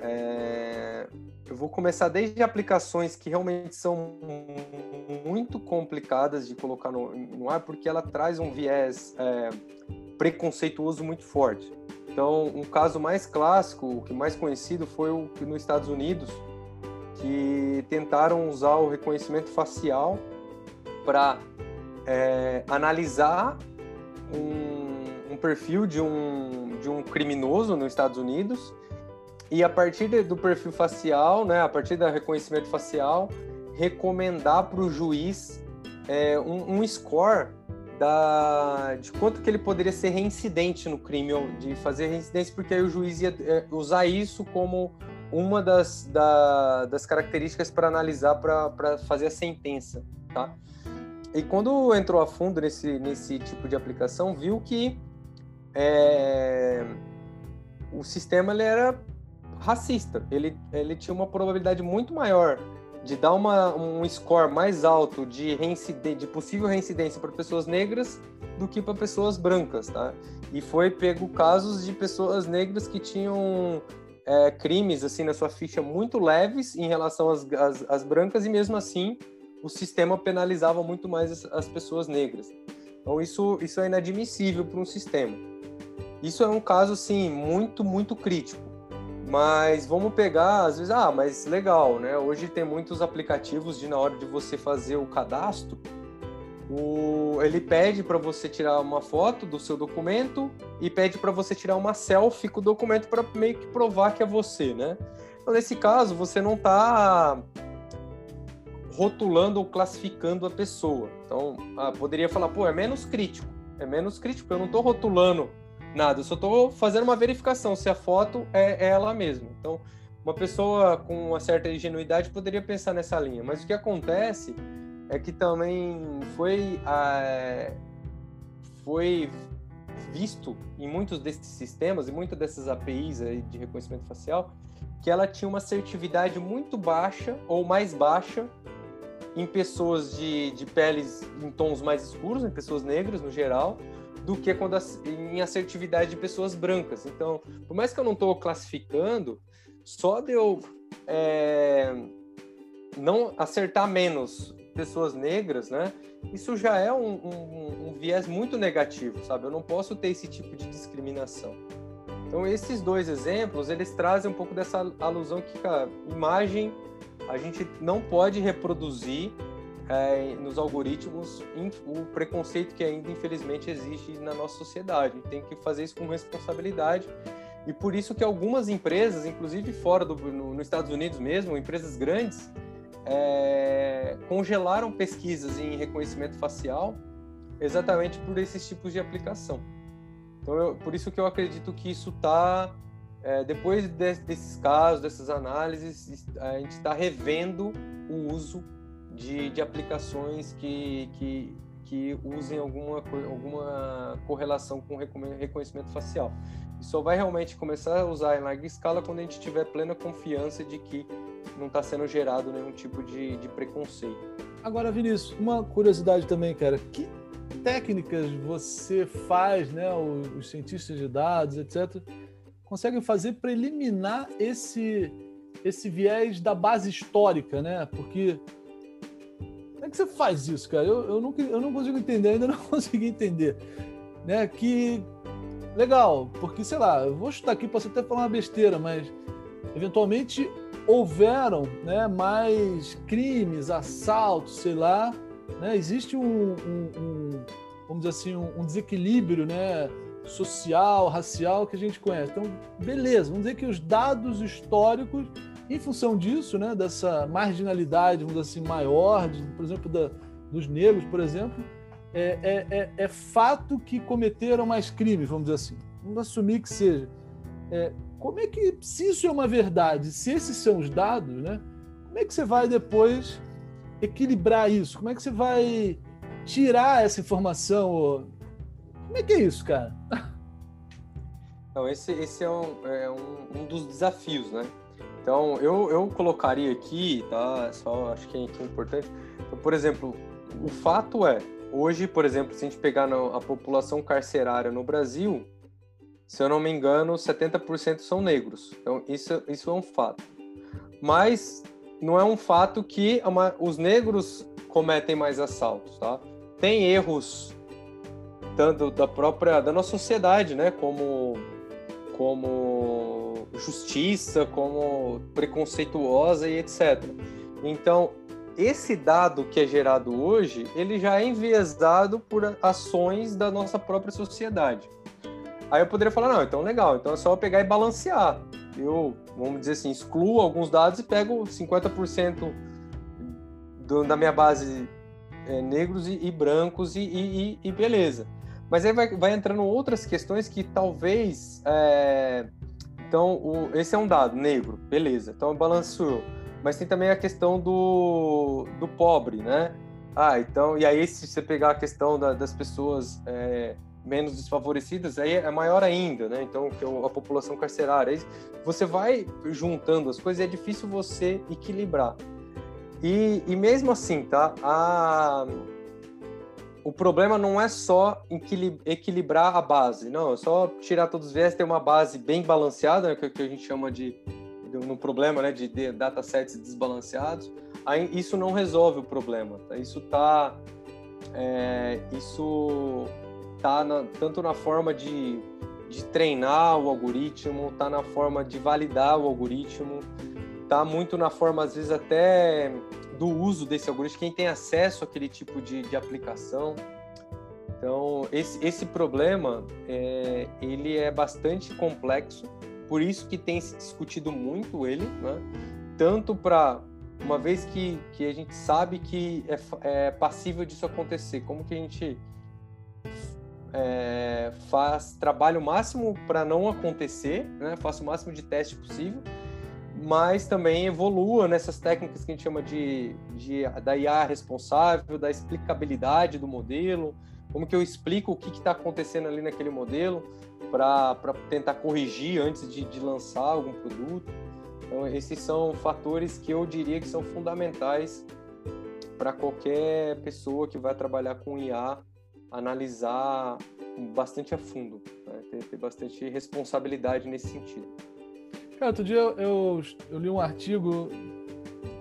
É, eu vou começar desde aplicações que realmente são muito complicadas de colocar no, no ar, porque ela traz um viés é, preconceituoso muito forte. Então, um caso mais clássico, o que mais conhecido, foi o que nos Estados Unidos, que tentaram usar o reconhecimento facial para é, analisar um, um perfil de um, de um criminoso nos Estados Unidos e a partir do perfil facial, né, a partir do reconhecimento facial, recomendar para o juiz é, um, um, score da, de quanto que ele poderia ser reincidente no crime, de fazer reincidência, porque aí o juiz ia é, usar isso como uma das, da, das características para analisar, para fazer a sentença, tá? E quando entrou a fundo nesse, nesse tipo de aplicação, viu que é, o sistema ele era racista. Ele, ele tinha uma probabilidade muito maior de dar uma, um score mais alto de, de possível reincidência para pessoas negras do que para pessoas brancas, tá? E foi pego casos de pessoas negras que tinham é, crimes assim na sua ficha muito leves em relação às, às, às, brancas e mesmo assim o sistema penalizava muito mais as, as pessoas negras. Então isso, isso é inadmissível para um sistema. Isso é um caso, sim, muito, muito crítico. Mas vamos pegar, às vezes, ah, mas legal, né? Hoje tem muitos aplicativos de na hora de você fazer o cadastro, o, ele pede para você tirar uma foto do seu documento e pede para você tirar uma selfie com o documento para meio que provar que é você, né? Então, nesse caso, você não está rotulando ou classificando a pessoa. Então, ah, poderia falar, pô, é menos crítico. É menos crítico, eu não estou rotulando nada, eu só estou fazendo uma verificação se a foto é, é ela mesma. Então, uma pessoa com uma certa ingenuidade poderia pensar nessa linha, mas o que acontece é que também foi, é, foi visto em muitos desses sistemas e muitas dessas APIs de reconhecimento facial que ela tinha uma assertividade muito baixa ou mais baixa em pessoas de, de peles em tons mais escuros, em pessoas negras no geral, do que quando em assertividade de pessoas brancas. Então, por mais que eu não estou classificando, só de eu é, não acertar menos pessoas negras, né? Isso já é um, um, um, viés muito negativo, sabe? Eu não posso ter esse tipo de discriminação. Então, esses dois exemplos, eles trazem um pouco dessa alusão que a imagem a gente não pode reproduzir é, nos algoritmos o preconceito que ainda infelizmente existe na nossa sociedade. Tem que fazer isso com responsabilidade e por isso que algumas empresas, inclusive fora do no, nos Estados Unidos mesmo, empresas grandes, é, congelaram pesquisas em reconhecimento facial exatamente por esses tipos de aplicação. Então, eu, por isso que eu acredito que isso está é, depois de, desses casos, dessas análises, a gente está revendo o uso de, de aplicações que, que, que usem alguma, alguma correlação com reconhecimento facial. E só vai realmente começar a usar em larga escala quando a gente tiver plena confiança de que não está sendo gerado nenhum tipo de, de preconceito. Agora, Vinícius, uma curiosidade também, cara. Que técnicas você faz, né, os, cientistas de dados, etc., conseguem fazer para eliminar esse, esse viés da base histórica, né? Porque como é que você faz isso, cara? Eu, eu, não, eu não consigo entender, ainda não consegui entender. Né? Que legal, porque sei lá, eu vou chutar aqui, posso até falar uma besteira, mas eventualmente houveram né, mais crimes, assaltos, sei lá. Né? Existe um, um, um vamos dizer assim, um, um desequilíbrio, né? social, racial que a gente conhece. Então, beleza, vamos dizer que os dados históricos, em função disso, né, dessa marginalidade, vamos dizer assim, maior, de, por exemplo, da, dos negros, por exemplo, é, é, é, é, fato que cometeram mais crimes, vamos dizer assim. Vamos assumir que seja. É, como é que, se isso é uma verdade, se esses são os dados, né, como é que você vai depois equilibrar isso? Como é que você vai tirar essa informação? Como é que é isso, cara? Então, esse, esse é, um, é um, um, dos desafios, né? Então, eu, eu colocaria aqui, tá? Só acho que é, que é importante. Então, por exemplo, o fato é, hoje, por exemplo, se a gente pegar a população carcerária no Brasil, se eu não me engano, 70% são negros. Então, isso, isso é um fato. Mas não é um fato que os negros cometem mais assaltos, tá? Tem erros tanto da própria da nossa sociedade, né, como como justiça, como preconceituosa e etc. Então, esse dado que é gerado hoje, ele já é enviesado por ações da nossa própria sociedade. Aí eu poderia falar, não, então legal, então é só eu pegar e balancear. Eu, vamos dizer assim, excluo alguns dados e pego 50% do, da minha base é, negros e, e brancos e, e, e beleza. Mas aí vai, vai entrando outras questões que talvez. É... Então, o, esse é um dado, negro, beleza. Então, balanceou. Mas tem também a questão do, do pobre, né? Ah, então. E aí, se você pegar a questão da, das pessoas é, menos desfavorecidas, aí é maior ainda, né? Então, que é a população carcerária. Você vai juntando as coisas e é difícil você equilibrar. E, e mesmo assim, tá? A o problema não é só equilibrar a base, não, é só tirar todos os viés, ter uma base bem balanceada, né, que, a gente chama de, no problema, né, de, de datasets desbalanceados. Aí, isso não resolve o problema, tá? Isso tá, é, isso tá na, tanto na forma de, de treinar o algoritmo, está na forma de validar o algoritmo, está muito na forma, às vezes, até do uso desse algoritmo, quem tem acesso àquele tipo de, de aplicação. Então, esse, esse problema, é, ele é bastante complexo, por isso que tem se discutido muito ele, né? tanto para uma vez que, que a gente sabe que é, é passível disso acontecer, como que a gente é, faz trabalho máximo para não acontecer, né? faça o máximo de teste possível, mas também evolua nessas técnicas que a gente chama de, de da IA responsável, da explicabilidade do modelo, como que eu explico o que está acontecendo ali naquele modelo para tentar corrigir antes de, de lançar algum produto. Então, esses são fatores que eu diria que são fundamentais para qualquer pessoa que vai trabalhar com IA analisar bastante a fundo, né? ter, ter, bastante responsabilidade nesse sentido. Cara, outro dia eu, eu, eu li um artigo,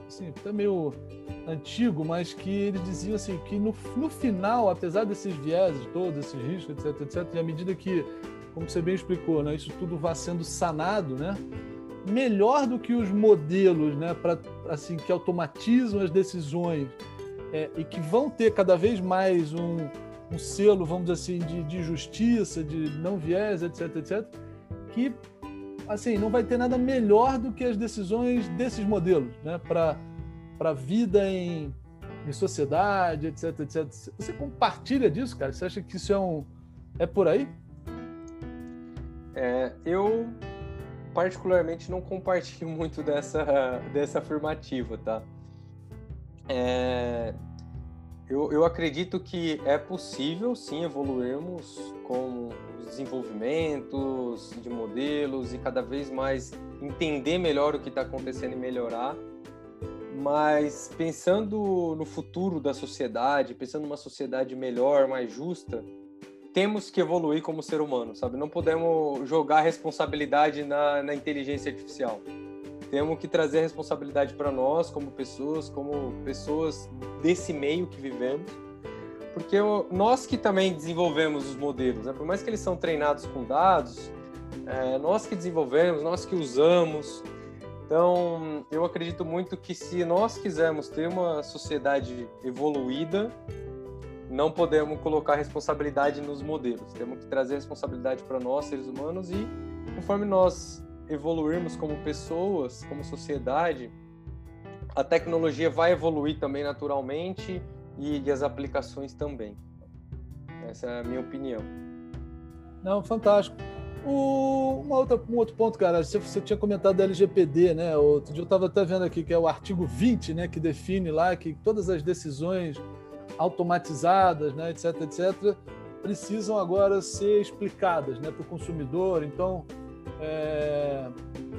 assim, até meio antigo, mas que ele dizia assim que no, no final, apesar desses vieses todos, esses riscos, etc, etc, e à medida que, como você bem explicou, né, isso tudo vai sendo sanado, né, melhor do que os modelos, né, para assim que automatizam as decisões é, e que vão ter cada vez mais um, um selo, vamos dizer assim, de, de justiça, de não viés, etc, etc, que assim não vai ter nada melhor do que as decisões desses modelos, né, para a vida em, em sociedade, etc, etc. Você compartilha disso, cara? Você acha que isso é um é por aí? É, eu particularmente não compartilho muito dessa dessa afirmativa, tá? É, eu, eu acredito que é possível sim evoluirmos com os desenvolvimentos de modelos e cada vez mais entender melhor o que está acontecendo e melhorar mas pensando no futuro da sociedade, pensando numa sociedade melhor, mais justa, temos que evoluir como ser humano, sabe? Não podemos jogar responsabilidade na, na inteligência artificial. Temos que trazer a responsabilidade para nós, como pessoas, como pessoas desse meio que vivemos, porque nós que também desenvolvemos os modelos, né? por mais que eles são treinados com dados, é, nós que desenvolvemos, nós que usamos, então, eu acredito muito que se nós quisermos ter uma sociedade evoluída, não podemos colocar responsabilidade nos modelos. Temos que trazer responsabilidade para nós, seres humanos, e conforme nós evoluirmos como pessoas, como sociedade, a tecnologia vai evoluir também naturalmente e, e as aplicações também. Essa é a minha opinião. Não, fantástico. O, uma outra, um outro ponto, cara, você, você tinha comentado da LGPD, né? Outro dia eu estava até vendo aqui que é o artigo 20, né? Que define lá que todas as decisões automatizadas, né, etc, etc, precisam agora ser explicadas né, para o consumidor. Então, é,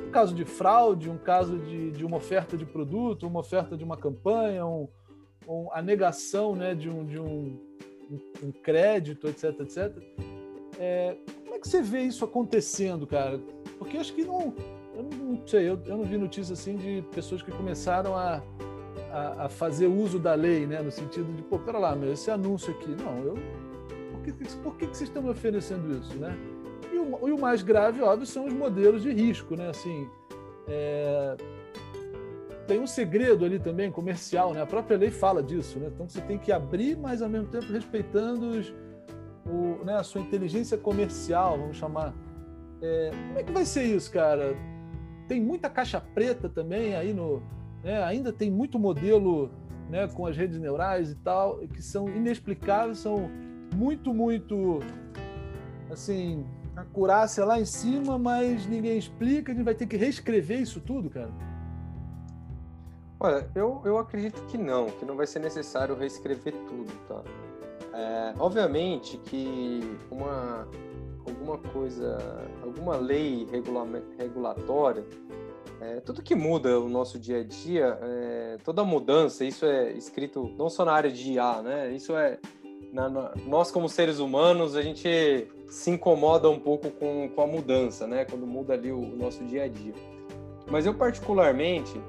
um caso de fraude, um caso de, de uma oferta de produto, uma oferta de uma campanha, um, um, a negação né, de, um, de um, um crédito, etc, etc. É, que você vê isso acontecendo, cara? Porque acho que não. Eu não sei, eu, eu não vi notícia assim de pessoas que começaram a, a, a, fazer uso da lei, né? No sentido de, pô, pera lá, meu, esse anúncio aqui. Não, eu. Por que, por que, que vocês estão me oferecendo isso, né? O, e o mais grave, óbvio, são os modelos de risco, né? Assim. É, tem um segredo ali também comercial, né? A própria lei fala disso, né? Então você tem que abrir, mas ao mesmo tempo respeitando os, o, né, a sua inteligência comercial, vamos chamar. É, como é que vai ser isso, cara? Tem muita caixa preta também aí no. Né, ainda tem muito modelo né, com as redes neurais e tal, que são inexplicáveis, são muito, muito. Assim, acurácia lá em cima, mas ninguém explica, a gente vai ter que reescrever isso tudo, cara. Olha, eu, eu acredito que não, que não vai ser necessário reescrever tudo, tá? É, obviamente que uma, alguma coisa, alguma lei regula, regulatória, é, tudo que muda o nosso dia a dia, é, toda mudança, isso é escrito não só na área de IA, né? Isso é na, na, nós como seres humanos a gente se incomoda um pouco com, com a mudança, né? Quando muda ali o, o nosso dia a dia. Mas eu particularmente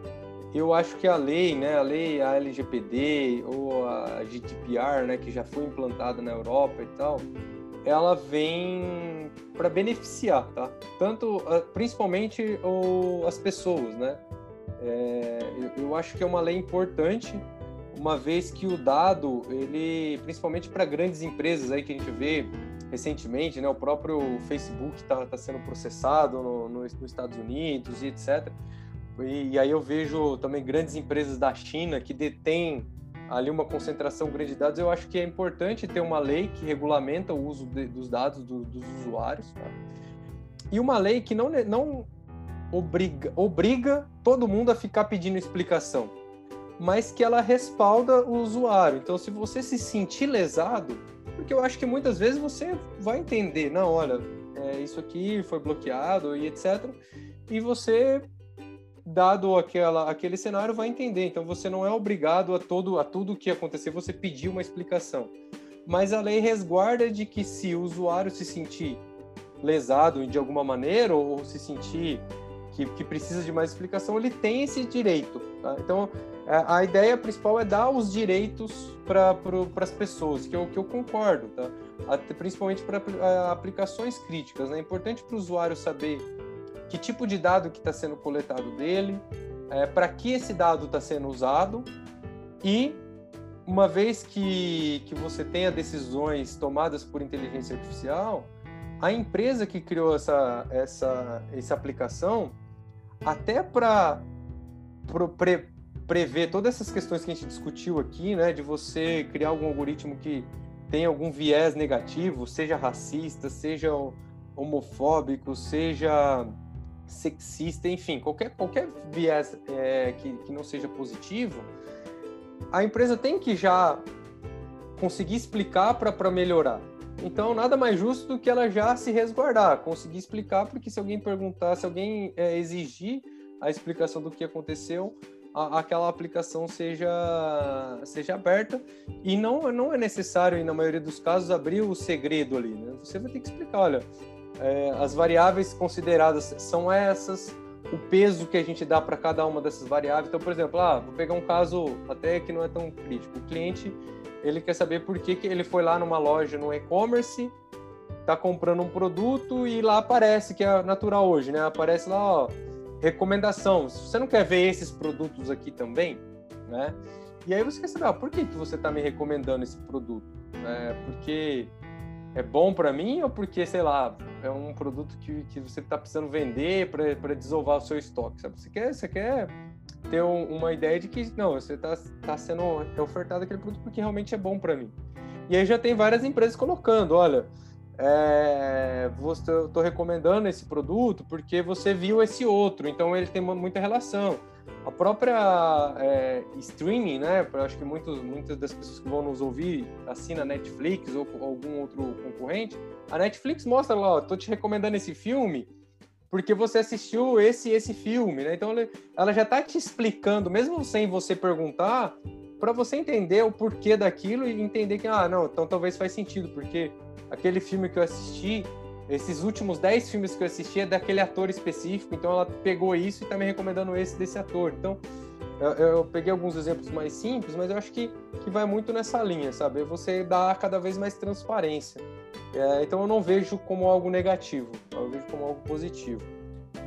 eu acho que a lei, né, a lei, a LGPD ou a GDPR, né, que já foi implantada na Europa e tal, ela vem para beneficiar, tá? Tanto, ah, principalmente o, as pessoas, né? É, eu, eu, acho que é uma lei importante, uma vez que o dado, ele, principalmente para grandes empresas aí que a gente vê recentemente, né? O próprio Facebook está tá sendo processado no, no, nos Estados Unidos e etc. E, e aí eu vejo também grandes empresas da China que detêm ali uma concentração grande de dados, eu acho que é importante ter uma lei que regulamenta o uso de, dos dados do, dos usuários. Tá? E uma lei que não, não obriga, obriga todo mundo a ficar pedindo explicação, mas que ela respalda o usuário. Então, se você se sentir lesado, porque eu acho que muitas vezes você vai entender, não, olha, é, isso aqui foi bloqueado e etc. E você dado aquela, aquele cenário, vai entender. Então você não é obrigado a todo a tudo que acontecer, você pedir uma explicação. Mas a lei resguarda de que se o usuário se sentir lesado de alguma maneira ou se sentir que, que precisa de mais explicação, ele tem esse direito. Tá? Então a, a, ideia principal é dar os direitos para as pessoas, que eu, que eu concordo, tá? principalmente para aplicações críticas. Né? É importante para o usuário saber que tipo de dado que está sendo coletado dele, é, para que esse dado está sendo usado e uma vez que, que você tenha decisões tomadas por inteligência artificial, a empresa que criou essa, essa, essa aplicação, até para pre, prever todas essas questões que a gente discutiu aqui, né, de você criar algum algoritmo que tem algum viés negativo, seja racista, seja homofóbico, seja sexista, enfim, qualquer, qualquer viés é, que, que não seja positivo, a empresa tem que já conseguir explicar para melhorar. Então, nada mais justo do que ela já se resguardar, conseguir explicar, porque se alguém perguntar, se alguém é, exigir a explicação do que aconteceu, a, aquela aplicação seja, seja aberta e não, não é necessário, na maioria dos casos, abrir o segredo ali. Né? Você vai ter que explicar, olha, é, as variáveis consideradas são essas, o peso que a gente dá para cada uma dessas variáveis. Então, por exemplo, ah, vou pegar um caso até que não é tão crítico. O cliente ele quer saber por que, que ele foi lá numa loja no e-commerce, está comprando um produto e lá aparece que é natural hoje, né? Aparece lá, ó, recomendação. Se você não quer ver esses produtos aqui também, né? E aí você quer saber, ah, por que, que você está me recomendando esse produto? É, porque é bom para mim ou porque, sei lá, é um produto que, que você está precisando vender para desovar o seu estoque, sabe? Você quer, você quer ter um, uma ideia de que, não, você está tá sendo ofertado aquele produto porque realmente é bom para mim. E aí já tem várias empresas colocando, olha, é, estou recomendando esse produto porque você viu esse outro, então ele tem muita relação a própria é, streaming, né? Eu acho que muitos, muitas das pessoas que vão nos ouvir assina Netflix ou algum outro concorrente. A Netflix mostra lá, ó, tô te recomendando esse filme porque você assistiu esse esse filme, né? Então ela já tá te explicando, mesmo sem você perguntar, para você entender o porquê daquilo e entender que ah, não, então talvez faz sentido, porque aquele filme que eu assisti esses últimos 10 filmes que eu assisti é daquele ator específico, então ela pegou isso e tá me recomendando esse desse ator. Então, eu, eu, peguei alguns exemplos mais simples, mas eu acho que, que vai muito nessa linha, sabe? Você dá cada vez mais transparência. É, então, eu não vejo como algo negativo, eu vejo como algo positivo.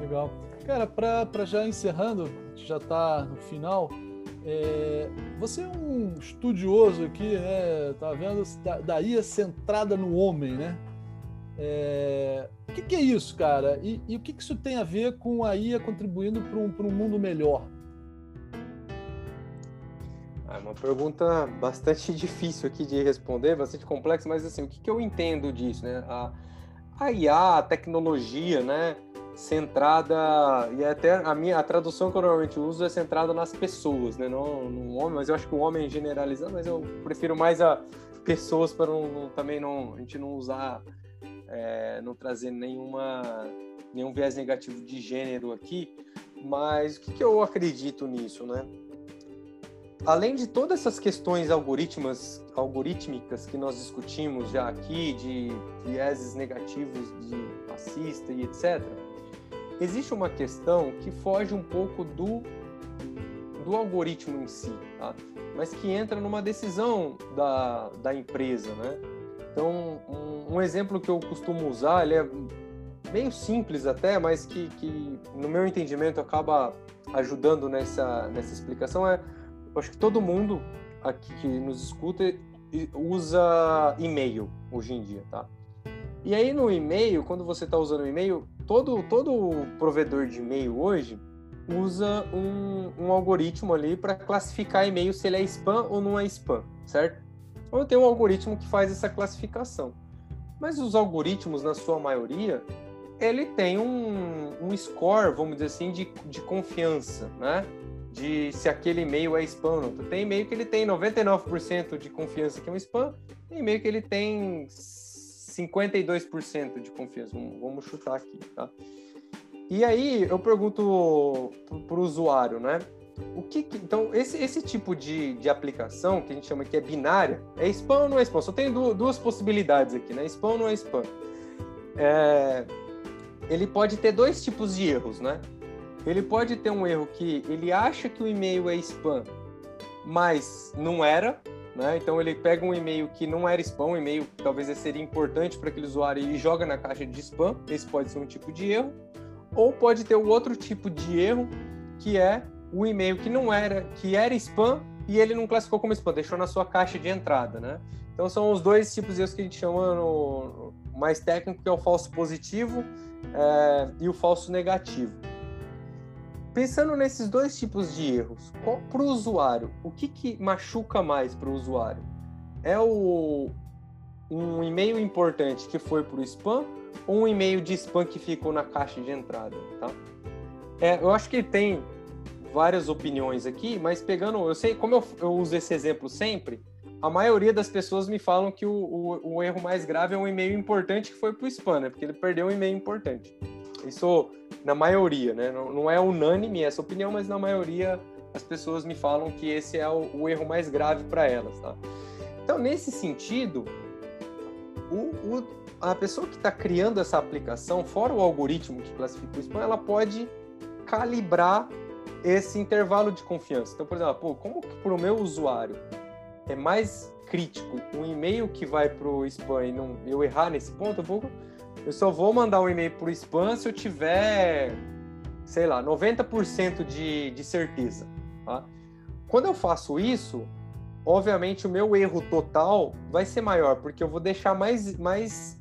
Legal. Cara, para já encerrando, já está no final, é, você é um estudioso aqui, né? Tá vendo? Da, da IA centrada no homem, né? É... O que, que, é isso, cara? E, e, o que, que isso tem a ver com a IA contribuindo para um, um mundo melhor? É uma pergunta bastante difícil aqui de responder, bastante complexa, mas assim, o que, que eu entendo disso, né? A, a IA, a tecnologia, né? Centrada, e até a minha a tradução que eu normalmente uso é centrada nas pessoas, né? Não no homem, mas eu acho que o homem é generalizando, mas eu prefiro mais a pessoas para não, também não, a gente não usar é, não trazer nenhuma, nenhum viés negativo de gênero aqui, mas o que, que eu acredito nisso, né? Além de todas essas questões algoritmas, algorítmicas que nós discutimos já aqui, de vieses negativos de racista e etc., existe uma questão que foge um pouco do, do algoritmo em si, tá? mas que entra numa decisão da, da empresa, né? Então, um, um exemplo que eu costumo usar, ele é meio simples até, mas que, que no meu entendimento acaba ajudando nessa, nessa explicação é, acho que todo mundo aqui que nos escuta usa e-mail hoje em dia, tá? E aí no e-mail, quando você está usando o e-mail, todo, todo provedor de e-mail hoje usa um, um algoritmo ali para classificar e-mail se ele é spam ou não é spam, certo? Então tem um algoritmo que faz essa classificação. Mas os algoritmos, na sua maioria, ele tem um, um score, vamos dizer assim, de, de confiança, né? De se aquele e-mail é spam ou não. Tem e-mail que ele tem 99% de confiança que é um spam, tem e-mail que ele tem 52% de confiança. Vamos, chutar aqui, tá? E aí eu pergunto para o usuário, né? O que, que, então esse, esse tipo de, de aplicação que a gente chama que é binária é spam ou não é spam? Só tem duas, duas possibilidades aqui, né? Spam ou não é spam? É, ele pode ter dois tipos de erros, né? Ele pode ter um erro que ele acha que o e-mail é spam, mas não era, né? Então ele pega um e-mail que não era spam, um e-mail que talvez seria importante para aquele usuário e joga na caixa de spam. Esse pode ser um tipo de erro. Ou pode ter o outro tipo de erro, que é o e-mail que não era, que era spam e ele não classificou como spam, deixou na sua caixa de entrada, né? Então são os dois tipos de erros que a gente chama no, mais técnico, que é o falso positivo é, e o falso negativo. Pensando nesses dois tipos de erros, para o usuário, o que, que machuca mais para o usuário? É o, um e-mail importante que foi para o spam ou um e-mail de spam que ficou na caixa de entrada, tá? É, eu acho que tem várias opiniões aqui, mas pegando, eu sei, como eu, eu uso esse exemplo sempre, a maioria das pessoas me falam que o, o, o erro mais grave é um e-mail importante que foi para o spam, né? Porque ele perdeu um e-mail importante. Isso na maioria, né? Não, não, é unânime essa opinião, mas na maioria as pessoas me falam que esse é o, o erro mais grave para elas, tá? Então, nesse sentido, o, a pessoa que está criando essa aplicação, fora o algoritmo que classifica o spam, ela pode calibrar esse intervalo de confiança. Então, por exemplo, pô, como que para o meu usuário é mais crítico um e-mail que vai para o spam e não, eu errar nesse ponto, eu, vou, eu só vou mandar um e-mail para o spam se eu tiver, sei lá, 90% de, de certeza. Tá? Quando eu faço isso, obviamente o meu erro total vai ser maior, porque eu vou deixar mais, mais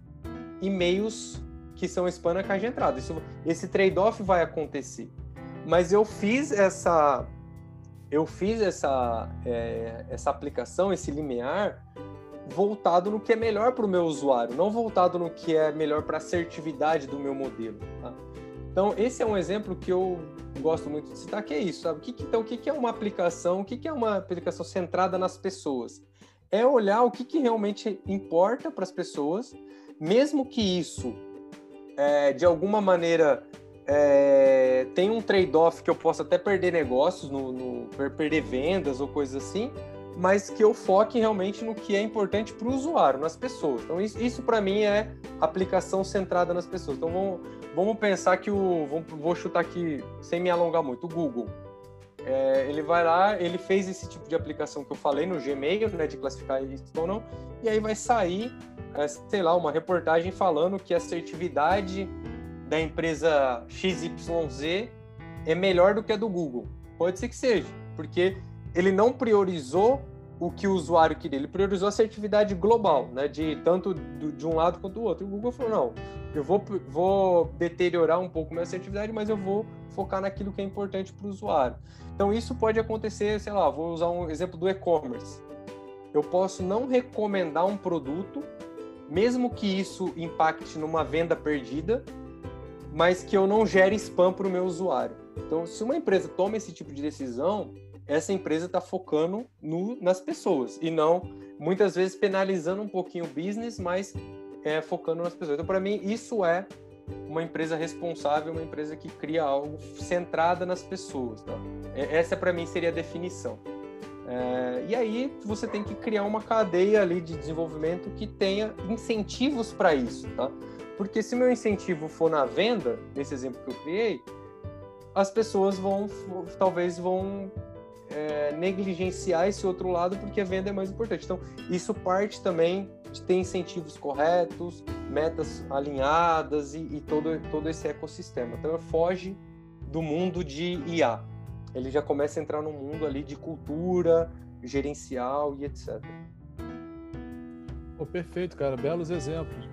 e-mails que são spam na caixa de entrada. Isso, esse trade-off vai acontecer. Mas eu fiz essa eu fiz essa, é, essa aplicação, esse limiar, voltado no que é melhor para o meu usuário, não voltado no que é melhor para a assertividade do meu modelo. Tá? Então, esse é um exemplo que eu gosto muito de citar, que é isso, sabe? Então, o que, é uma aplicação? O que, é uma aplicação centrada nas pessoas? É olhar o que, que realmente importa para as pessoas, mesmo que isso, é, de alguma maneira, é, um trade-off que eu posso até perder negócios, no, no, perder vendas ou coisas assim, mas que eu foque realmente no que é importante para o usuário, nas pessoas. Então, isso, isso para mim é aplicação centrada nas pessoas. Então, vamos, vamos pensar que o. Vamos, vou chutar aqui, sem me alongar muito, o Google. É, ele vai lá, ele fez esse tipo de aplicação que eu falei no Gmail, né, de classificar isso ou não, e aí vai sair, é, sei lá, uma reportagem falando que a assertividade da empresa XYZ é melhor do que a do Google. Pode ser que seja, porque ele não priorizou o que o usuário queria, ele priorizou a assertividade global, né, de tanto do, de um lado quanto do outro. E o Google falou: não, eu vou, vou deteriorar um pouco minha assertividade, mas eu vou focar naquilo que é importante para o usuário. Então, isso pode acontecer, sei lá, vou usar um exemplo do e-commerce. Eu posso não recomendar um produto, mesmo que isso impacte numa venda perdida, mas que eu não gere spam para o meu usuário. Então, se uma empresa toma esse tipo de decisão, essa empresa está focando no, nas pessoas e não, muitas vezes, penalizando um pouquinho o business, mas é, focando nas pessoas. Então, para mim, isso é uma empresa responsável, uma empresa que cria algo centrada nas pessoas. Tá? Essa, para mim, seria a definição. É, e aí você tem que criar uma cadeia ali de desenvolvimento que tenha incentivos para isso, tá? Porque se meu incentivo for na venda, nesse exemplo que eu criei, as pessoas vão, talvez vão é, negligenciar esse outro lado porque a venda é mais importante. Então, isso parte também ter incentivos corretos, metas alinhadas e, e todo, todo esse ecossistema. Então, foge do mundo de IA. Ele já começa a entrar no mundo ali de cultura, gerencial e etc. Oh, perfeito, cara. Belos exemplos.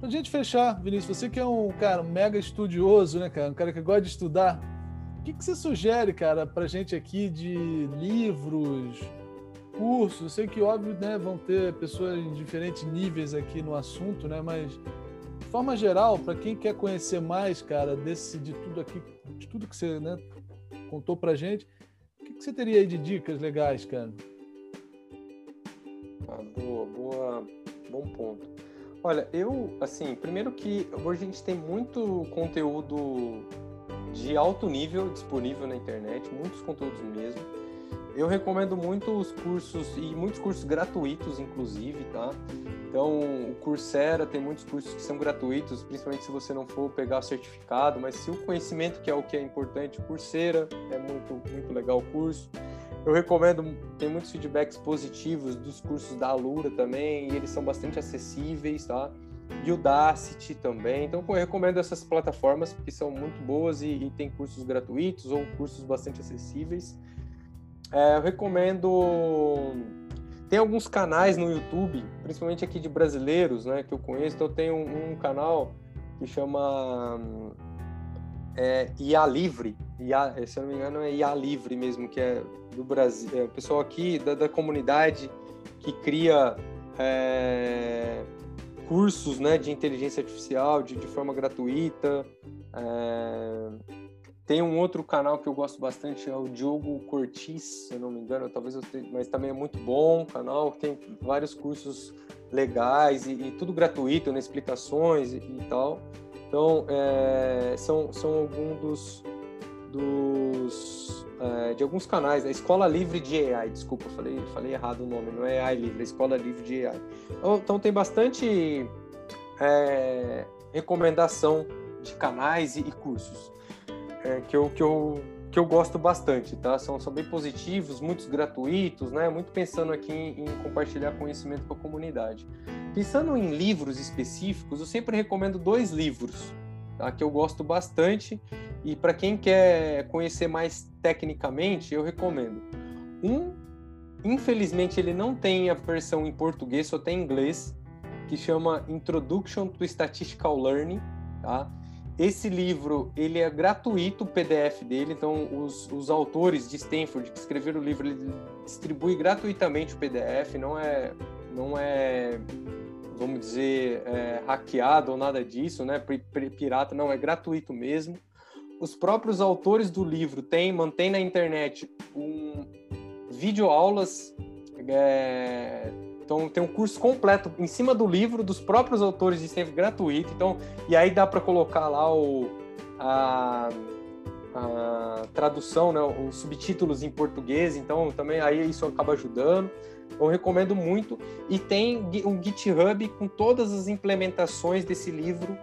Pra gente fechar, Vinícius, você que é um cara mega estudioso, né, cara? Um cara que gosta de estudar. O que, que você sugere, cara, pra gente aqui de livros, cursos? Eu sei que, óbvio, né, vão ter pessoas em diferentes níveis aqui no assunto, né? Mas, de forma geral, para quem quer conhecer mais, cara, desse, de tudo aqui, de tudo que você né, contou pra gente, o que, que você teria aí de dicas legais, cara? Ah, boa, boa, bom ponto. Olha, eu, assim, primeiro que hoje a gente tem muito conteúdo de alto nível disponível na internet, muitos conteúdos mesmo. Eu recomendo muito os cursos, e muitos cursos gratuitos, inclusive, tá? Então, o Coursera tem muitos cursos que são gratuitos, principalmente se você não for pegar certificado, mas se o conhecimento, que é o que é importante, o Coursera é muito, muito legal o curso. Eu recomendo, tem muitos feedbacks positivos dos cursos da Alura também, e eles são bastante acessíveis, tá? E o Dacity também. Então, eu recomendo essas plataformas, porque são muito boas e, e tem cursos gratuitos ou cursos bastante acessíveis. É, eu recomendo. Tem alguns canais no YouTube, principalmente aqui de brasileiros, né, que eu conheço. Então, tem um, um canal que chama é, IA Livre, IA, se eu não me engano é IA Livre mesmo, que é do Brasil, é o pessoal aqui da, da comunidade que cria é, cursos né, de inteligência artificial de, de forma gratuita. É, tem um outro canal que eu gosto bastante, é o Diogo Cortis, se eu não me engano, talvez eu tenha, mas também é muito bom o canal, tem vários cursos legais e, e tudo gratuito, né, explicações e, e tal. Então, é, são, são alguns dos, dos é, de alguns canais, a Escola Livre de AI, desculpa, falei, falei errado o nome, não é AI Livre, é Escola Livre de AI. Então, então tem bastante é, recomendação de canais e, e cursos é, que, eu, que, eu, que eu gosto bastante, tá? São, são bem positivos, muitos gratuitos, né? Muito pensando aqui em, em compartilhar conhecimento com a comunidade. Pensando em livros específicos, eu sempre recomendo dois livros tá? que eu gosto bastante e para quem quer conhecer mais tecnicamente, eu recomendo. Um, infelizmente, ele não tem a versão em português, só tem em inglês, que chama Introduction to Statistical Learning. Tá? Esse livro ele é gratuito, o PDF dele, então os, os autores de Stanford que escreveram o livro, ele distribui gratuitamente o PDF, não é, não é vamos dizer, é, hackeado ou nada disso, né? Pirata, não, é gratuito mesmo. Os próprios autores do livro têm, mantém na internet um vídeo aulas, é, então tem um curso completo em cima do livro dos próprios autores de Stanford gratuito. Então, e aí dá para colocar lá o a, a tradução, né, os subtítulos em português. Então também aí isso acaba ajudando. Eu recomendo muito. E tem um GitHub com todas as implementações desse livro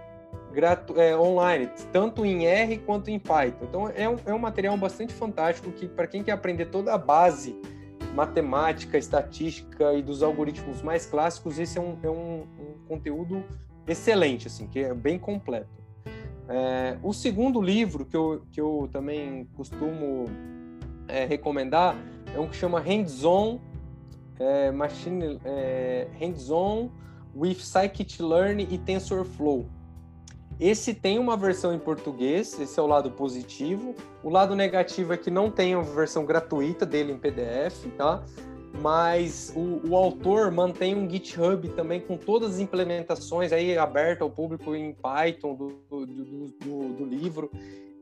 é, online, tanto em R quanto em Python. Então é um, é um material bastante fantástico que, para quem quer aprender toda a base matemática, estatística e dos algoritmos mais clássicos, esse é um, é um, um conteúdo excelente, assim, que é bem completo. É, o segundo livro que eu, que eu também costumo é, recomendar é um que chama Hands-On é, Machine é, Hands-On with Scikit-Learn e TensorFlow. Esse tem uma versão em português, esse é o lado positivo. O lado negativo é que não tem a versão gratuita dele em PDF, tá? Mas o, o autor mantém um GitHub também com todas as implementações aí aberto ao público em Python do, do, do, do livro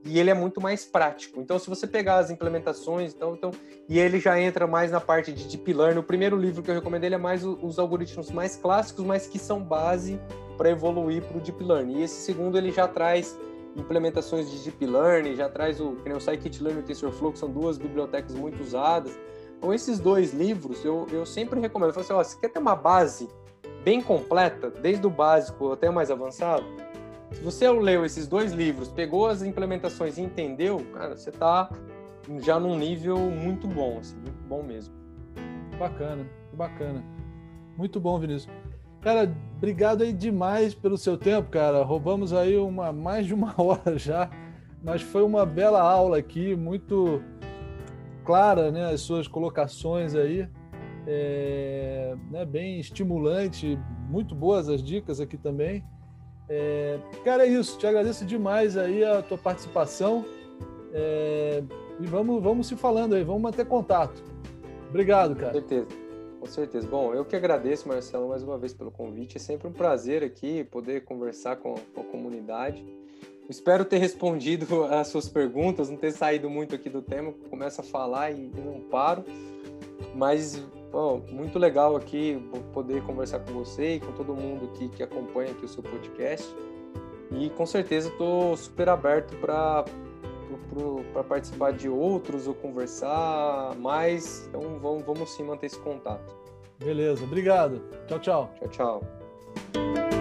e ele é muito mais prático. Então, se você pegar as implementações, então, então, e ele já entra mais na parte de deep learning. O primeiro livro que eu recomendo ele é mais os algoritmos mais clássicos, mas que são base para evoluir para o deep learning. E esse segundo ele já traz implementações de deep learning, já traz o, o scikit-learn e o TensorFlow, que são duas bibliotecas muito usadas. Então, esses dois livros eu, eu sempre recomendo. Eu falo assim, ó, você quer ter uma base bem completa, desde o básico até o mais avançado? Se você leu esses dois livros, pegou as implementações e entendeu, cara, você está já num nível muito bom, assim, muito bom mesmo. Bacana, bacana. Muito bom, Vinícius. Cara, obrigado aí demais pelo seu tempo, cara. Roubamos aí uma mais de uma hora já, mas foi uma bela aula aqui, muito clara, né? As suas colocações aí, é, né, bem estimulante, muito boas as dicas aqui também. É, cara, é isso. Te agradeço demais aí a tua participação. É, e vamos, vamos se falando aí, vamos manter contato. Obrigado, cara. Com certeza. Com certeza. Bom, eu que agradeço, Marcelo, mais uma vez pelo convite. É sempre um prazer aqui poder conversar com, com a comunidade. Espero ter respondido as suas perguntas, não ter saído muito aqui do tema. Começo a falar e, e não paro. Mas Bom, muito legal aqui poder conversar com você e com todo mundo aqui que acompanha aqui o seu podcast. E com certeza estou super aberto para para participar de outros ou conversar mais. Então vamos, vamos sim manter esse contato. Beleza, obrigado. Tchau, tchau. Tchau, tchau.